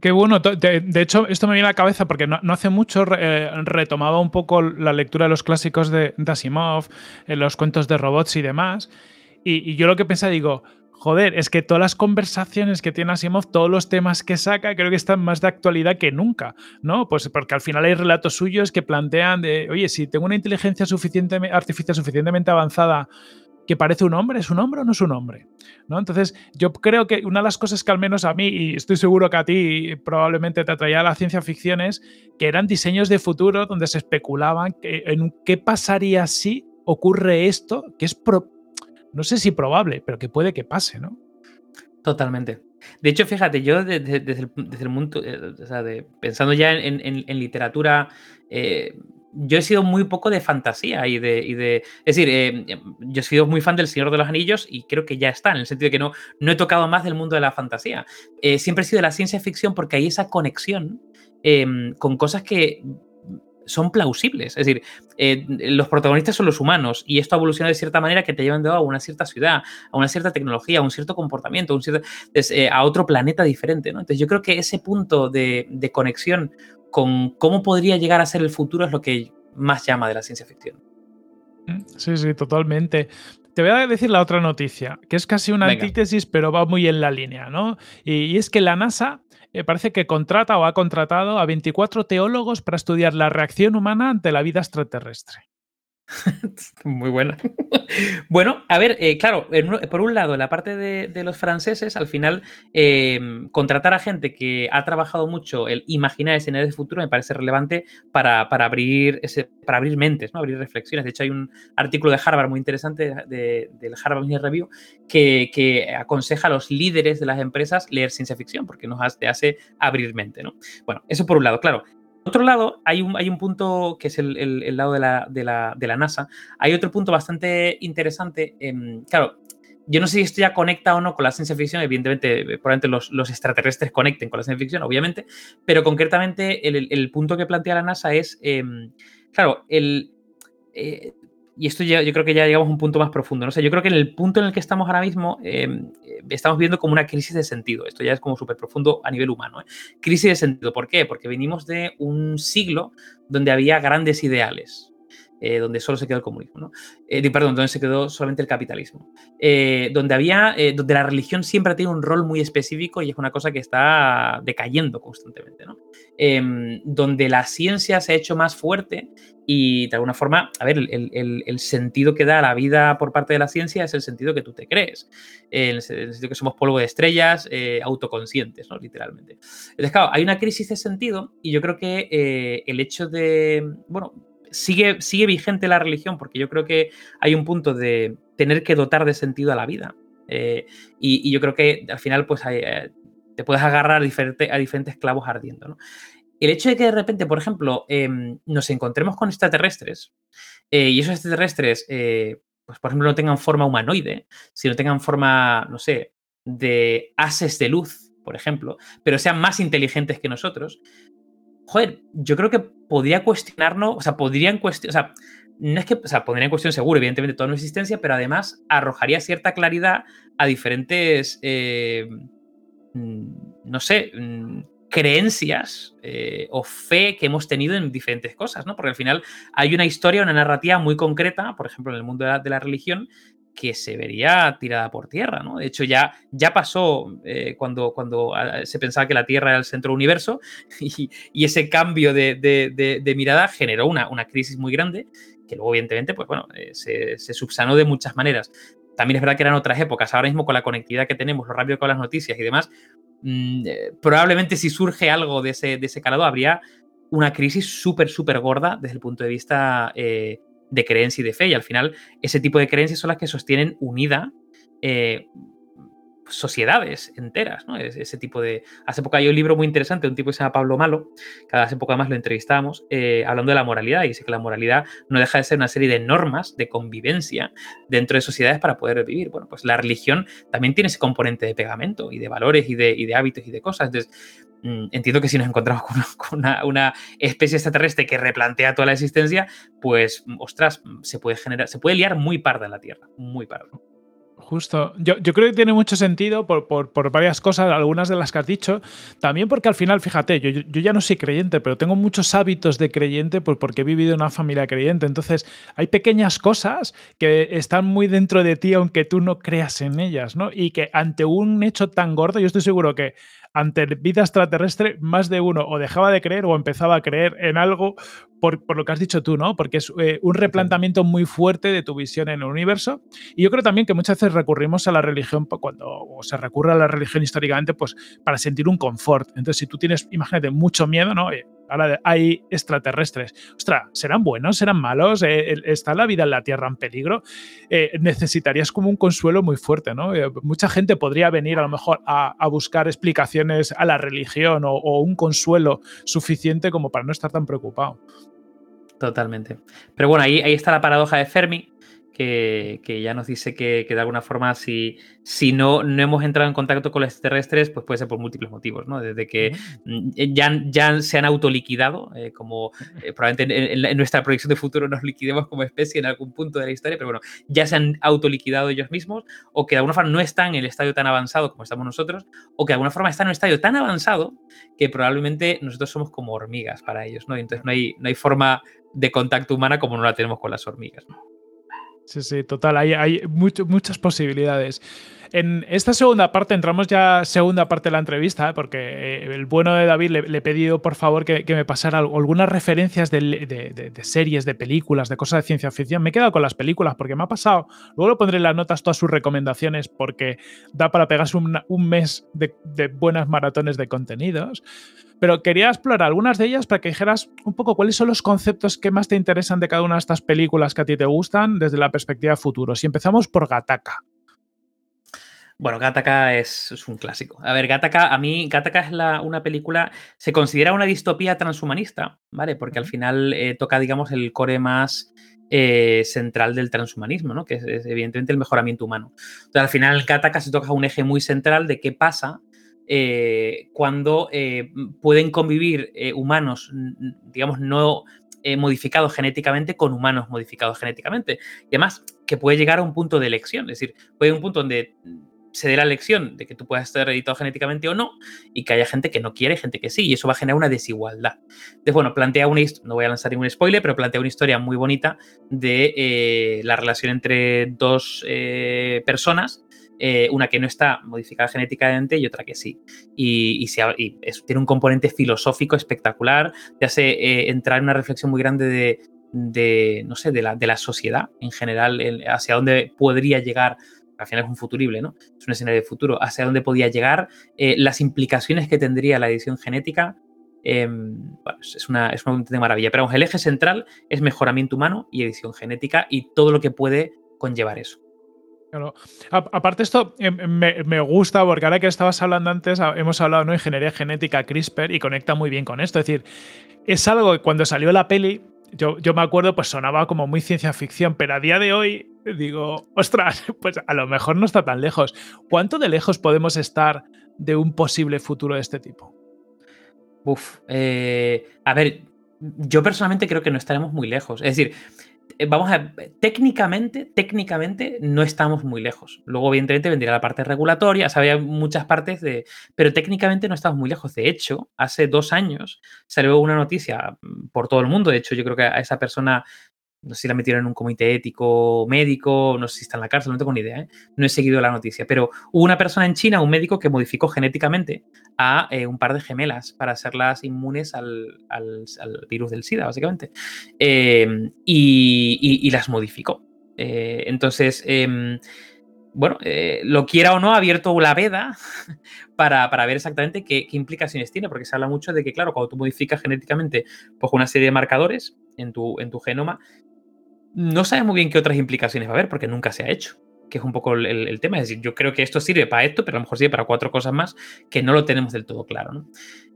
Qué bueno. De, hecho, esto me viene a la cabeza porque no, hace mucho eh, retomaba un poco la lectura de los clásicos de, Asimov, en los cuentos de robots y demás. Y, yo lo que pensé, digo, joder, es que todas las conversaciones que tiene Asimov, todos los temas que saca, creo que están más de actualidad que nunca, ¿no? Pues porque al final hay relatos suyos que plantean de, oye, si tengo una inteligencia artificial suficientemente avanzada que parece un hombre, ¿es un hombre o no es un hombre? ¿No? Entonces, yo creo que una de las cosas que al menos a mí, y estoy seguro que a ti probablemente te atraía la ciencia ficción, es que eran diseños de futuro donde se especulaban en qué pasaría si ocurre esto, que es no sé si probable, pero que puede que pase, ¿no? Totalmente. De hecho, fíjate, yo desde, el, mundo, eh, o sea, de, pensando ya en, literatura, eh, yo he sido muy poco de fantasía y de. Y de es decir, eh, yo he sido muy fan del Señor de los Anillos y creo que ya está, en el sentido de que no, no he tocado más del mundo de la fantasía. siempre he sido de la ciencia ficción porque hay esa conexión em, con cosas que son plausibles. Es decir, eh, los protagonistas son los humanos y esto ha evolucionado de cierta manera que te llevan a una cierta ciudad, a una cierta tecnología, a un cierto comportamiento, eh, a otro planeta diferente. Entonces yo creo que ese punto de, conexión con cómo podría llegar a ser el futuro es lo que más llama de la ciencia ficción. Sí, sí, totalmente. Te voy a decir la otra noticia, que es casi una antítesis, pero va muy en la línea, ¿no? y, es que la NASA eh, parece que contrata o ha contratado a 24 teólogos para estudiar la reacción humana ante la vida extraterrestre. Muy buena. bueno, a ver, eh, claro, por un lado, la parte de, los franceses, al final, em, contratar a gente que ha trabajado mucho el imaginar escenarios de futuro me parece relevante para, abrir, ese, para abrir mentes, ¿no? abrir reflexiones. De hecho, hay un artículo de Harvard muy interesante del Harvard Business Review que, aconseja a los líderes de las empresas leer ciencia ficción porque nos hace, hace abrir mente. ¿no? Bueno, eso por un lado, claro otro lado, hay un, hay un punto que es el, lado de la, de, la, NASA. Hay otro punto bastante interesante. claro, yo no sé si esto ya conecta o no con la ciencia ficción. Evidentemente, eh, probablemente los, los extraterrestres conecten con la ciencia ficción, obviamente. Pero concretamente, el, punto que plantea la NASA es, em, claro, el, eh, y esto ya, yo creo que ya llegamos a un punto más profundo. ¿no? sé yo creo que en el punto en el que estamos ahora mismo em, eh, estamos viendo como una crisis de sentido. Esto ya es como súper profundo a nivel humano. ¿eh? Crisis de sentido. ¿Por qué? Porque venimos de un siglo donde había grandes ideales. Eh, donde solo se quedó el comunismo, ¿no? perdón, donde se quedó solamente el capitalismo. donde había, donde la religión siempre tenido un rol muy específico y es una cosa que está decayendo constantemente. Em, donde la ciencia se ha hecho más fuerte y de alguna forma, a ver, el, sentido que da la vida por parte de la ciencia es el sentido que tú te crees. En el sentido que somos polvo de estrellas eh, autoconscientes, ¿no? Literalmente. Entonces, claro, hay una crisis de sentido y yo creo que eh, el hecho de, bueno, sigue, sigue vigente la religión porque yo creo que hay un punto de tener que dotar de sentido a la vida. Eh, y, yo creo que al final, pues, te puedes agarrar a, a diferentes clavos ardiendo, ¿no? El hecho de que de repente, por ejemplo, em, nos encontremos con extraterrestres eh, y esos extraterrestres, eh, pues por ejemplo, no tengan forma humanoide, sino tengan forma, no sé, de haces de luz, por ejemplo, pero sean más inteligentes que nosotros, joder, yo creo que podría cuestionarnos, o sea, podrían cuestionar, o sea, no es que, o sea, pondría en cuestión seguro, evidentemente, toda nuestra existencia, pero además arrojaría cierta claridad a diferentes, eh, mm, no sé, mm, creencias eh, o fe que hemos tenido en diferentes cosas, ¿no? Porque al final hay una historia, una narrativa muy concreta, por ejemplo, en el mundo de la, religión, que se vería tirada por tierra, ¿no? De hecho, ya, ya pasó eh, cuando, cuando ah, se pensaba que la Tierra era el centro del universo y, ese cambio de, mirada generó una, una, crisis muy grande que luego, evidentemente, pues bueno, eh, se, se, subsanó de muchas maneras. También es verdad que eran otras épocas. Ahora mismo, con la conectividad que tenemos, lo rápido con las noticias y demás, Mm, eh, probablemente si surge algo de ese, de ese calado, habría una crisis súper, súper gorda desde el punto de vista eh, de creencia y de fe. Y al final, ese tipo de creencias son las que sostienen unida sociedades enteras, ¿no? Ese tipo de... Hace poco hay un libro muy interesante un tipo que se llama Pablo Malo, que hace poco además lo entrevistábamos, eh, hablando de la moralidad, y dice que la moralidad no deja de ser una serie de normas de convivencia dentro de sociedades para poder vivir. Bueno, pues la religión también tiene ese componente de pegamento y de valores y de, de hábitos y de cosas. Entonces, mm, entiendo que si nos encontramos con, una, una, especie extraterrestre que replantea toda la existencia, pues, ostras, se puede generar, se puede liar muy parda en la Tierra, muy parda. Justo. Yo, creo que tiene mucho sentido por, varias cosas, algunas de las que has dicho. También porque al final, fíjate, yo, ya no soy creyente, pero tengo muchos hábitos de creyente porque he vivido en una familia creyente. Entonces, hay pequeñas cosas que están muy dentro de ti, aunque tú no creas en ellas, ¿no? Y que ante un hecho tan gordo, yo estoy seguro que ante vida extraterrestre, más de uno o dejaba de creer o empezaba a creer en algo por, lo que has dicho tú, ¿no? Porque es eh, un replanteamiento muy fuerte de tu visión en el universo. Y yo creo también que muchas veces recurrimos a la religión pues, cuando se recurre a la religión históricamente, pues para sentir un confort. Entonces, si tú tienes, imagínate, mucho miedo, ¿no? Eh, ahora hay extraterrestres. Ostras, ¿serán buenos? ¿Serán malos? Eh, ¿Está la vida en la Tierra en peligro? Eh, necesitarías como un consuelo muy fuerte, ¿no? Eh, mucha gente podría venir a lo mejor a, buscar explicaciones a la religión o, un consuelo suficiente como para no estar tan preocupado. Totalmente. Pero bueno, ahí, ahí está la paradoja de Fermi, que, ya nos dice que, de alguna forma si, si no, no hemos entrado en contacto con los extraterrestres, pues puede ser por múltiples motivos, ¿no? Desde que mm, ya, ya se han autoliquidado, eh, como eh, probablemente en, nuestra proyección de futuro nos liquidemos como especie en algún punto de la historia, pero bueno, ya se han autoliquidado ellos mismos, o que de alguna forma no están en el estadio tan avanzado como estamos nosotros, o que de alguna forma están en un estadio tan avanzado que probablemente nosotros somos como hormigas para ellos, ¿no? entonces no hay, no hay forma de contacto humana como no la tenemos con las hormigas. ¿no? Sí, sí, total. Hay, hay muchas posibilidades. En esta segunda parte, entramos ya segunda parte de la entrevista, ¿eh? porque eh, el bueno de David le, he pedido por favor que, me pasara algunas referencias de, series, de películas, de cosas de ciencia ficción. Me he quedado con las películas porque me ha pasado. Luego lo pondré en las notas todas sus recomendaciones porque da para pegarse un mes de, buenas maratones de contenidos pero quería explorar algunas de ellas para que dijeras un poco cuáles son los conceptos que más te interesan de cada una de estas películas que a ti te gustan desde la perspectiva futuro. Si empezamos por Gataka. Bueno, Gataka es, un clásico. A ver, Gataka, a mí, Gataka es una película, se considera una distopía transhumanista, ¿vale? Porque al final eh, toca, digamos, el core más eh, central del transhumanismo, ¿no? Que es, evidentemente el mejoramiento humano. Entonces, al final, Gataka se toca un eje muy central de qué pasa eh, cuando pueden convivir humanos, digamos, no modificados genéticamente con humanos modificados genéticamente. Y además, que puede llegar a un punto de elección, es decir, puede ir a un punto donde se dé la elección de que tú puedas estar editado genéticamente o no, y que haya gente que no quiere, gente que sí, y eso va a generar una desigualdad. Entonces, bueno, plantea una no voy a lanzar ningún spoiler, pero plantea una historia muy bonita de eh, la relación entre dos eh, personas, eh, una que no está modificada genéticamente y otra que sí. Y, tiene un componente filosófico espectacular, te hace entrar en una reflexión muy grande de, no sé, de la, de la sociedad en general, hacia dónde podría llegar al final es un futurible, ¿no? Es un escenario de futuro, hacia dónde podía llegar, eh, las implicaciones que tendría la edición genética. Em, es una, es de maravilla. Pero el eje central es mejoramiento humano y edición genética y todo lo que puede conllevar eso. Aparte esto em, me, gusta porque ahora que estabas hablando antes, hemos hablado de ingeniería genética CRISPR y conecta muy bien con esto. Es decir, es algo que cuando salió la peli yo, me acuerdo, pues sonaba como muy ciencia ficción, pero a día de hoy digo, ostras, pues a lo mejor no está tan lejos. ¿Cuánto de lejos podemos estar de un posible futuro de este tipo? Uf, eh, a ver, yo personalmente creo que no estaremos muy lejos. Es decir, eh, vamos a técnicamente, técnicamente no estamos muy lejos. Luego, evidentemente, vendría la parte regulatoria, o había muchas partes de. Pero técnicamente no estamos muy lejos. De hecho, hace dos años salió una noticia mm, por todo el mundo. De hecho, yo creo que a esa persona no sé si la metieron en un comité ético médico, no sé si está en la cárcel, no tengo ni idea, ¿eh? no he seguido la noticia, pero hubo una persona en China, un médico que modificó genéticamente a eh, un par de gemelas para hacerlas inmunes al, virus del SIDA, básicamente, em, y, las modificó. Eh, entonces, em, bueno, lo quiera o no, ha abierto la veda para, ver exactamente qué, implicaciones tiene, porque se habla mucho de que, claro, cuando tú modificas genéticamente pues, una serie de marcadores en tu, en tu genoma, no sabemos muy bien qué otras implicaciones va a haber porque nunca se ha hecho. Que es un poco el, tema. Es decir, yo creo que esto sirve para esto, pero a lo mejor sirve para cuatro cosas más que no lo tenemos del todo claro.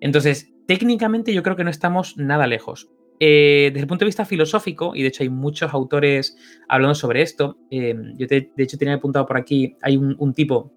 Entonces, técnicamente yo creo que no estamos nada lejos. Eh, desde el punto de vista filosófico, y de hecho hay muchos autores hablando sobre esto, eh, yo de hecho tenía apuntado por aquí, hay un tipo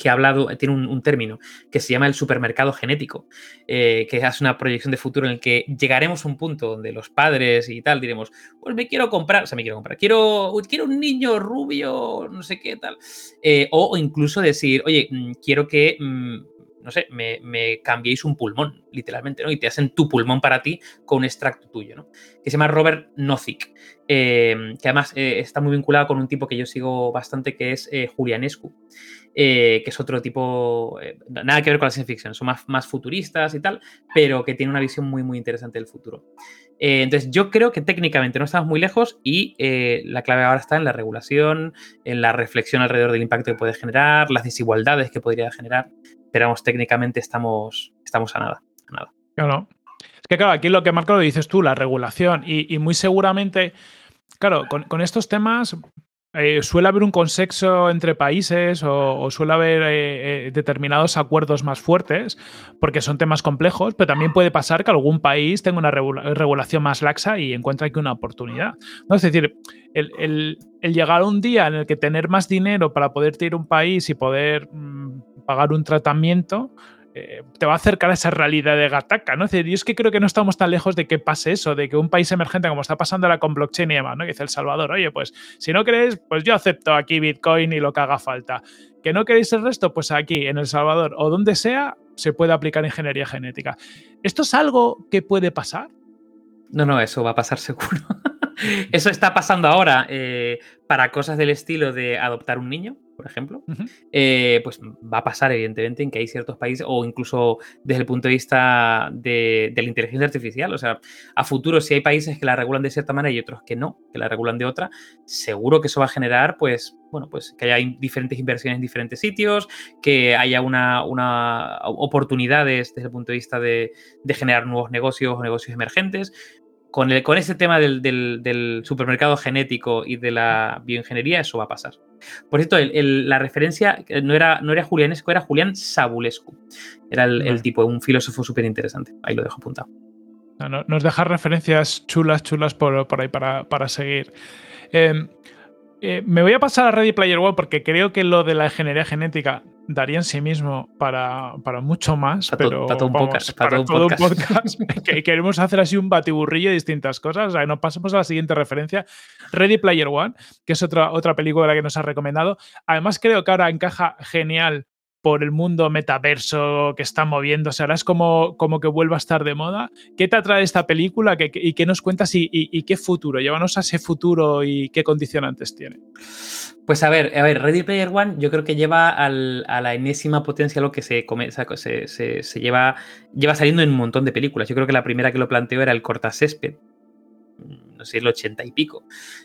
que ha hablado, tiene un, término que se llama el supermercado genético, eh, que hace una proyección de futuro en el que llegaremos a un punto donde los padres y tal diremos, pues me quiero comprar, o sea, me quiero comprar, quiero, quiero un niño rubio, no sé qué tal. Eh, o, incluso decir, oye, mm, quiero que mm, no sé, me, me, cambiéis un pulmón, literalmente, ¿no? Y te hacen tu pulmón para ti con un extracto tuyo, ¿no? Que se llama Robert Nozick, eh, que además está muy vinculado con un tipo que yo sigo bastante, que es Julianescu. Eh, que es otro tipo, eh, nada que ver con la ciencia ficción, son más, más futuristas y tal, pero que tiene una visión muy, muy interesante del futuro. Eh, entonces, yo creo que técnicamente no estamos muy lejos y la clave ahora está en la regulación, en la reflexión alrededor del impacto que puede generar, las desigualdades que podría generar, pero vamos, técnicamente estamos, estamos a nada. A nada. Claro. Es que, claro, aquí lo que marca lo dices tú, la regulación, y, muy seguramente. Claro, con, con, estos temas eh, suele haber un consenso entre países o, suele haber eh, eh, determinados acuerdos más fuertes porque son temas complejos, pero también puede pasar que algún país tenga una regulación más laxa y encuentre aquí una oportunidad. ¿no? Es decir, el, llegar a un día en el que tener más dinero para poder ir a un país y poder mm, pagar un tratamiento eh, te va a acercar a esa realidad de Gataca, ¿no? Es yo es que creo que no estamos tan lejos de que pase eso, de que un país emergente, como está pasando ahora con blockchain y demás, ¿no? Que dice El Salvador, oye, pues si no queréis, pues yo acepto aquí Bitcoin y lo que haga falta. Que no queréis el resto, pues aquí, en El Salvador o donde sea, se puede aplicar ingeniería genética. ¿Esto es algo que puede pasar? No, no, eso va a pasar seguro. eso está pasando ahora eh, para cosas del estilo de adoptar un niño por ejemplo, eh, pues va a pasar evidentemente en que hay ciertos países o incluso desde el punto de vista de, la inteligencia artificial, o sea, a futuro si hay países que la regulan de cierta manera y otros que no, que la regulan de otra, seguro que eso va a generar pues bueno, pues que haya diferentes inversiones en diferentes sitios, que haya una, oportunidades desde el punto de vista de, de generar nuevos negocios o negocios emergentes con, el, con ese tema del, supermercado genético y de la bioingeniería, eso va a pasar. Por cierto, la referencia no era, no era Julianesco, era Julián Sabulescu. Era el, tipo, un filósofo súper interesante. Ahí lo dejo apuntado. nos deja referencias chulas, chulas por, ahí para, seguir. Em, eh, me voy a pasar a Ready Player One porque creo que lo de la ingeniería genética daría en sí mismo para, mucho más, pero para todo un podcast. Para, todo un podcast. que queremos hacer así un batiburrillo de distintas cosas. O sea, nos pasamos a la siguiente referencia, Ready Player One, que es otra, otra película que nos ha recomendado. Además, creo que ahora encaja genial por el mundo metaverso que está moviéndose. Ahora es como, como que vuelva a estar de moda. ¿Qué te atrae esta película y qué nos cuentas y, qué futuro? Llévanos a ese futuro y qué condicionantes tiene. Pues a ver, a ver, Ready Player One yo creo que lleva a la enésima potencia lo que se, se, se, lleva, lleva saliendo en un montón de películas. Yo creo que la primera que lo planteó era el Cortacésped, no sé, el ochenta y pico,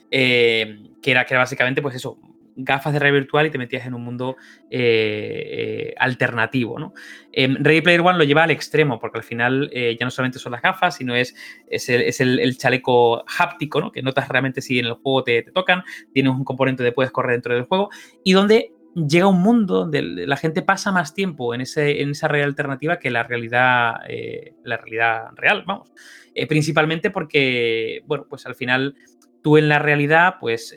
eh, que, era, que era básicamente pues eso, gafas de realidad virtual y te metías en un mundo eh, eh, alternativo. ¿no? Em, Ready Player One lo lleva al extremo, porque al final eh, ya no solamente son las gafas, sino es, es, el, chaleco háptico, ¿no? que notas realmente si en el juego te, tocan, tienes un componente de puedes correr dentro del juego, y donde llega un mundo donde la gente pasa más tiempo en, ese, en esa realidad alternativa que la realidad, la realidad real, vamos. principalmente porque, bueno, pues al final tú en la realidad, pues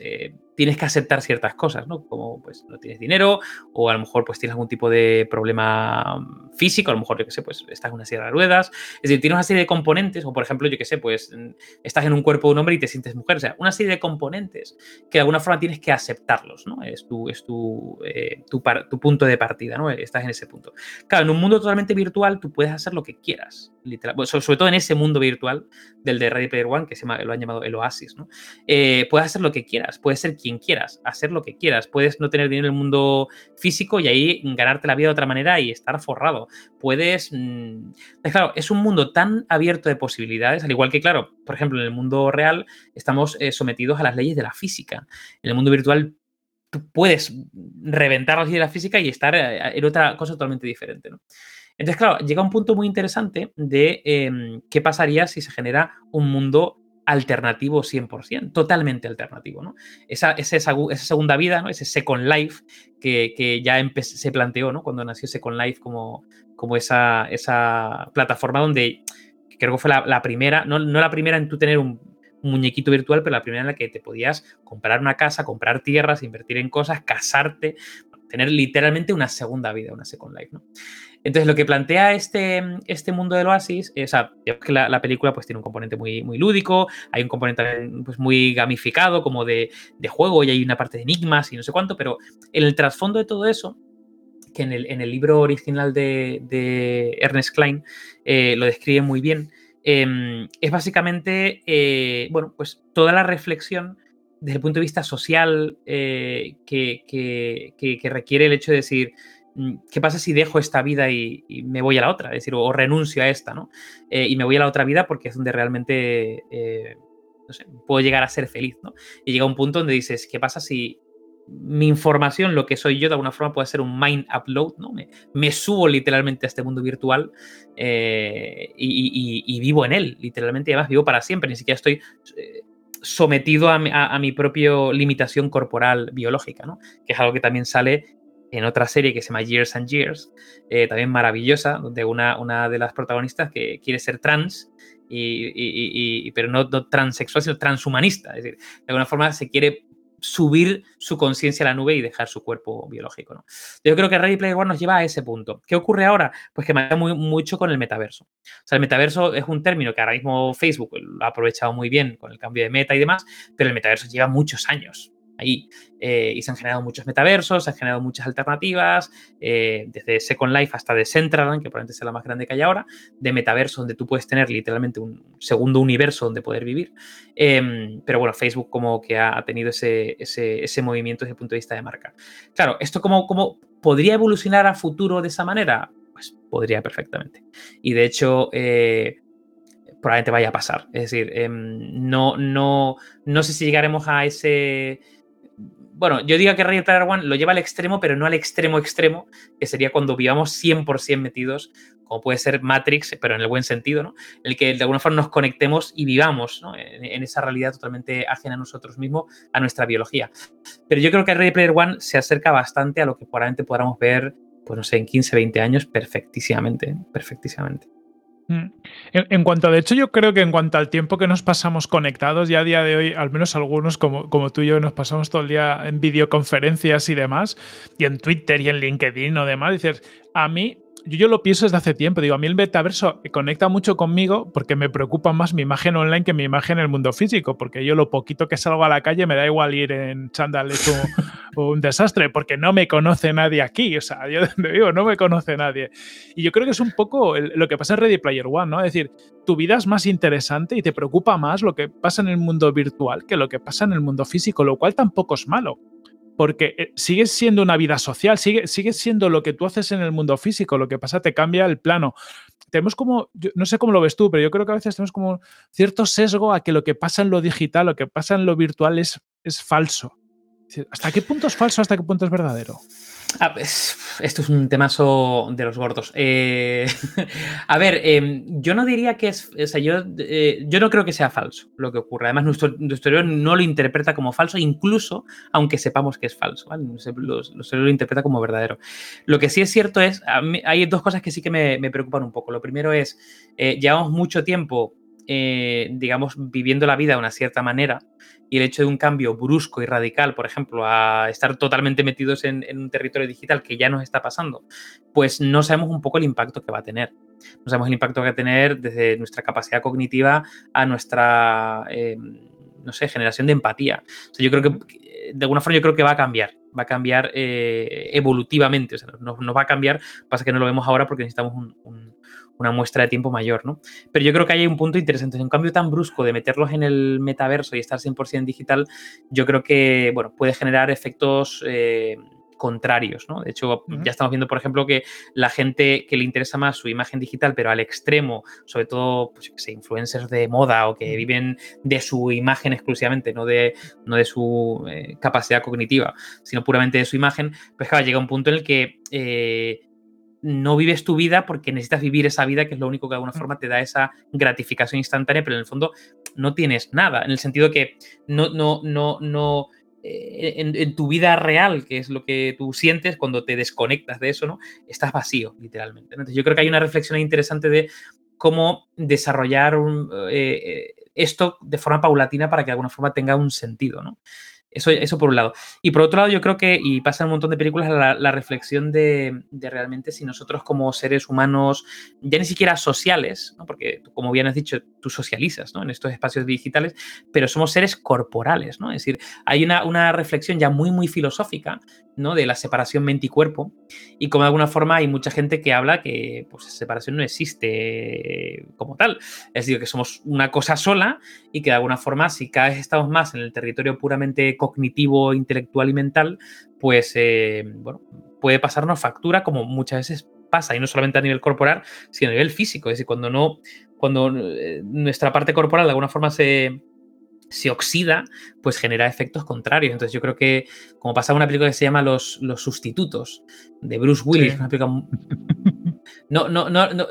tienes que aceptar ciertas cosas, ¿no? Como pues no tienes dinero o a lo mejor pues tienes algún tipo de problema mm, físico, a lo mejor yo qué sé, pues estás en una silla de ruedas, es decir, tienes una serie de componentes o por ejemplo yo qué sé, pues mm, estás en un cuerpo de un hombre y te sientes mujer, o sea, una serie de componentes que de alguna forma tienes que aceptarlos, ¿no? Es tu, es tu, eh, tu, punto de partida, ¿no? Estás en ese punto. Claro, en un mundo totalmente virtual tú puedes hacer lo que quieras, literal, sobre todo en ese mundo virtual del de Ready Player One, que se lo han llamado el Oasis, ¿no? Eh, puedes hacer lo que quieras, puedes ser quien quieras, hacer lo que quieras. Puedes no tener dinero en el mundo físico y ahí ganarte la vida de otra manera y estar forrado. Puedes... Mm, claro, es un mundo tan abierto de posibilidades, al igual que, claro, por ejemplo, en el mundo real estamos eh, sometidos a las leyes de la física. En el mundo virtual tú puedes reventar las leyes de la física y estar eh, en otra cosa totalmente diferente. Entonces, claro, llega un punto muy interesante de em, qué pasaría si se genera un mundo alternativo 100%, totalmente alternativo, ¿no? Esa, esa, segunda vida, ¿no? Ese Second Life que, ya se planteó, ¿no? Cuando nació Second Life como, como esa, esa plataforma donde creo que fue la, primera, no, la primera en tener un, muñequito virtual, pero la primera en la que te podías comprar una casa, comprar tierras, invertir en cosas, casarte, tener literalmente una segunda vida, una Second Life, ¿no? Entonces, lo que plantea este, este mundo del Oasis, es, o sea, que la, película pues tiene un componente muy, muy lúdico, hay un componente pues, muy gamificado, como de, juego, y hay una parte de enigmas y no sé cuánto, pero en el trasfondo de todo eso, que en el, libro original de, Ernest Klein eh, lo describe muy bien, em, es básicamente, eh, bueno, pues toda la reflexión desde el punto de vista social eh, que, que, requiere el hecho de decir, ¿qué pasa si dejo esta vida y, me voy a la otra? Es decir, o, renuncio a esta, ¿no? Eh, y me voy a la otra vida porque es donde realmente, eh, puedo llegar a ser feliz, ¿no? Y llega un punto donde dices, ¿qué pasa si mi información, lo que soy yo, de alguna forma puede ser un mind upload, ¿no? Me, subo literalmente a este mundo virtual y, vivo en él, literalmente, y además vivo para siempre, ni siquiera estoy sometido a mi, propia limitación corporal biológica, ¿no? Que es algo que también sale en otra serie que se llama Years and Years, eh, también maravillosa, donde una, una de las protagonistas que quiere ser trans, y, pero no, no, transexual, sino transhumanista. Es decir, de alguna forma se quiere subir su conciencia a la nube y dejar su cuerpo biológico. Yo creo que Ready Player nos lleva a ese punto. ¿Qué ocurre ahora? Pues que me da muy, mucho con el metaverso. O sea, el metaverso es un término que ahora mismo Facebook lo ha aprovechado muy bien con el cambio de meta y demás, pero el metaverso lleva muchos años ahí. Eh, y se han generado muchos metaversos, se han generado muchas alternativas, eh, desde Second Life hasta Decentraland, que probablemente sea la más grande que hay ahora, de metaverso donde tú puedes tener literalmente un segundo universo donde poder vivir. Em, pero bueno, Facebook como que ha, tenido ese, ese, movimiento desde el punto de vista de marca. Claro, ¿esto cómo, cómo podría evolucionar a futuro de esa manera? Pues podría perfectamente. Y de hecho... Eh, probablemente vaya a pasar. Es decir, em, no, no, no sé si llegaremos a ese bueno, yo digo que Player One lo lleva al extremo, pero no al extremo extremo, que sería cuando vivamos 100% metidos, como puede ser Matrix, pero en el buen sentido, ¿no? El que de alguna forma nos conectemos y vivamos ¿no? en, esa realidad totalmente ajena a nosotros mismos, a nuestra biología. Pero yo creo que Ready Player One se acerca bastante a lo que probablemente podamos ver, pues no sé, en 15, 20 años, perfectísimamente, perfectísimamente. Mm. En, cuanto, de hecho, yo creo que en cuanto al tiempo que nos pasamos conectados, ya a día de hoy, al menos algunos como, como tú y yo, nos pasamos todo el día en videoconferencias y demás, y en Twitter y en LinkedIn o demás, dices, a mí yo, lo pienso desde hace tiempo. Digo, a mí el metaverso conecta mucho conmigo porque me preocupa más mi imagen online que mi imagen en el mundo físico. Porque yo lo poquito que salgo a la calle me da igual ir en chándal hecho un desastre porque no me conoce nadie aquí. O sea, yo donde vivo no me conoce nadie. Y yo creo que es un poco lo que pasa en Ready Player One, ¿no? Es decir, tu vida es más interesante y te preocupa más lo que pasa en el mundo virtual que lo que pasa en el mundo físico, lo cual tampoco es malo porque eh, sigues siendo una vida social, sigue, sigues siendo lo que tú haces en el mundo físico, lo que pasa te cambia el plano. Tenemos como, no sé cómo lo ves tú, pero yo creo que a veces tenemos como cierto sesgo a que lo que pasa en lo digital, lo que pasa en lo virtual es, es falso. ¿Hasta qué punto es falso? ¿Hasta qué punto es verdadero? Ah, pues, esto es un temazo de los gordos. Eh, a ver, em, yo no diría que es. O sea, yo, eh, yo no creo que sea falso lo que ocurre. Además, nuestro, nuestro no lo interpreta como falso, incluso aunque sepamos que es falso. ¿vale? Nuestro lo interpreta como verdadero. Lo que sí es cierto es. hay dos cosas que sí que me, me preocupan un poco. Lo primero es. Eh, llevamos mucho tiempo eh, digamos, viviendo la vida de una cierta manera y el hecho de un cambio brusco y radical, por ejemplo, a estar totalmente metidos en, un territorio digital que ya nos está pasando, pues no sabemos un poco el impacto que va a tener. No sabemos el impacto que va a tener desde nuestra capacidad cognitiva a nuestra, eh, no sé, generación de empatía. yo creo que, de alguna forma, yo creo que va a cambiar va a cambiar eh, evolutivamente, o sea, no, va a cambiar, pasa que no lo vemos ahora porque necesitamos un, una muestra de tiempo mayor, ¿no? Pero yo creo que hay un punto interesante. Un cambio tan brusco de meterlos en el metaverso y estar 100% digital, yo creo que, bueno, puede generar efectos... Eh, contrarios, ¿no? De hecho, ya estamos viendo, por ejemplo, que la gente que le interesa más su imagen digital, pero al extremo, sobre todo, pues, sé, influencers de moda o que viven de su imagen exclusivamente, no de, no de su eh, capacidad cognitiva, sino puramente de su imagen, pues claro, llega un punto en el que eh, no vives tu vida porque necesitas vivir esa vida, que es lo único que de alguna mm. forma te da esa gratificación instantánea, pero en el fondo no tienes nada, en el sentido que no, no, no, no, eh, en, tu vida real, que es lo que tú sientes cuando te desconectas de eso, ¿no? Estás vacío, literalmente. Entonces, yo creo que hay una reflexión interesante de cómo desarrollar eh, esto de forma paulatina para que de alguna forma tenga un sentido, ¿no? Eso, eso por un lado. Y por otro lado, yo creo que, y pasa en un montón de películas, la, reflexión de, realmente si nosotros como seres humanos, ya ni siquiera sociales, ¿no? porque como bien has dicho, tú socializas ¿no? en estos espacios digitales, pero somos seres corporales. ¿no? Es decir, hay una, una reflexión ya muy, muy filosófica ¿no? de la separación mente y cuerpo, y como de alguna forma hay mucha gente que habla que pues, separación no existe como tal. Es decir, que somos una cosa sola y que de alguna forma, si cada vez estamos más en el territorio puramente cognitivo, intelectual y mental, pues eh, bueno, puede pasarnos factura como muchas veces pasa, y no solamente a nivel corporal, sino a nivel físico. Es decir, cuando no, cuando eh, nuestra parte corporal de alguna forma se, se oxida, pues genera efectos contrarios. Entonces yo creo que, como pasaba una película que se llama Los, los Sustitutos, de Bruce Willis, una película... No, no, no, no,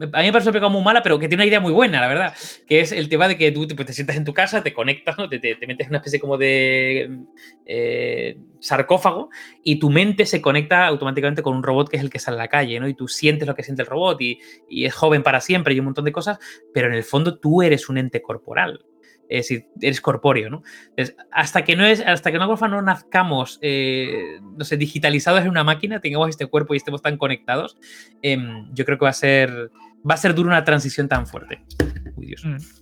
a mí me parece una película muy mala, pero que tiene una idea muy buena, la verdad. Que es el tema de que tú te, sientas en tu casa, te conectas, ¿no? te, metes en una especie como de eh, sarcófago y tu mente se conecta automáticamente con un robot que es el que sale a la calle, ¿no? Y tú sientes lo que siente el robot y, y es joven para siempre y un montón de cosas, pero en el fondo tú eres un ente corporal es decir, eres corpóreo, ¿no? hasta que no es, hasta que no, no nazcamos, eh, no sé, digitalizados en una máquina, tengamos este cuerpo y estemos tan conectados, em, yo creo que va a ser, va a ser duro una transición tan fuerte. Uy, Dios. Mm.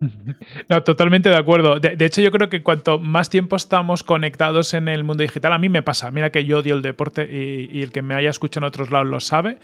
No, totalmente de acuerdo. De, hecho, yo creo que cuanto más tiempo estamos conectados en el mundo digital, a mí me pasa. Mira que yo odio el deporte y, el que me haya escuchado en otros lados lo sabe,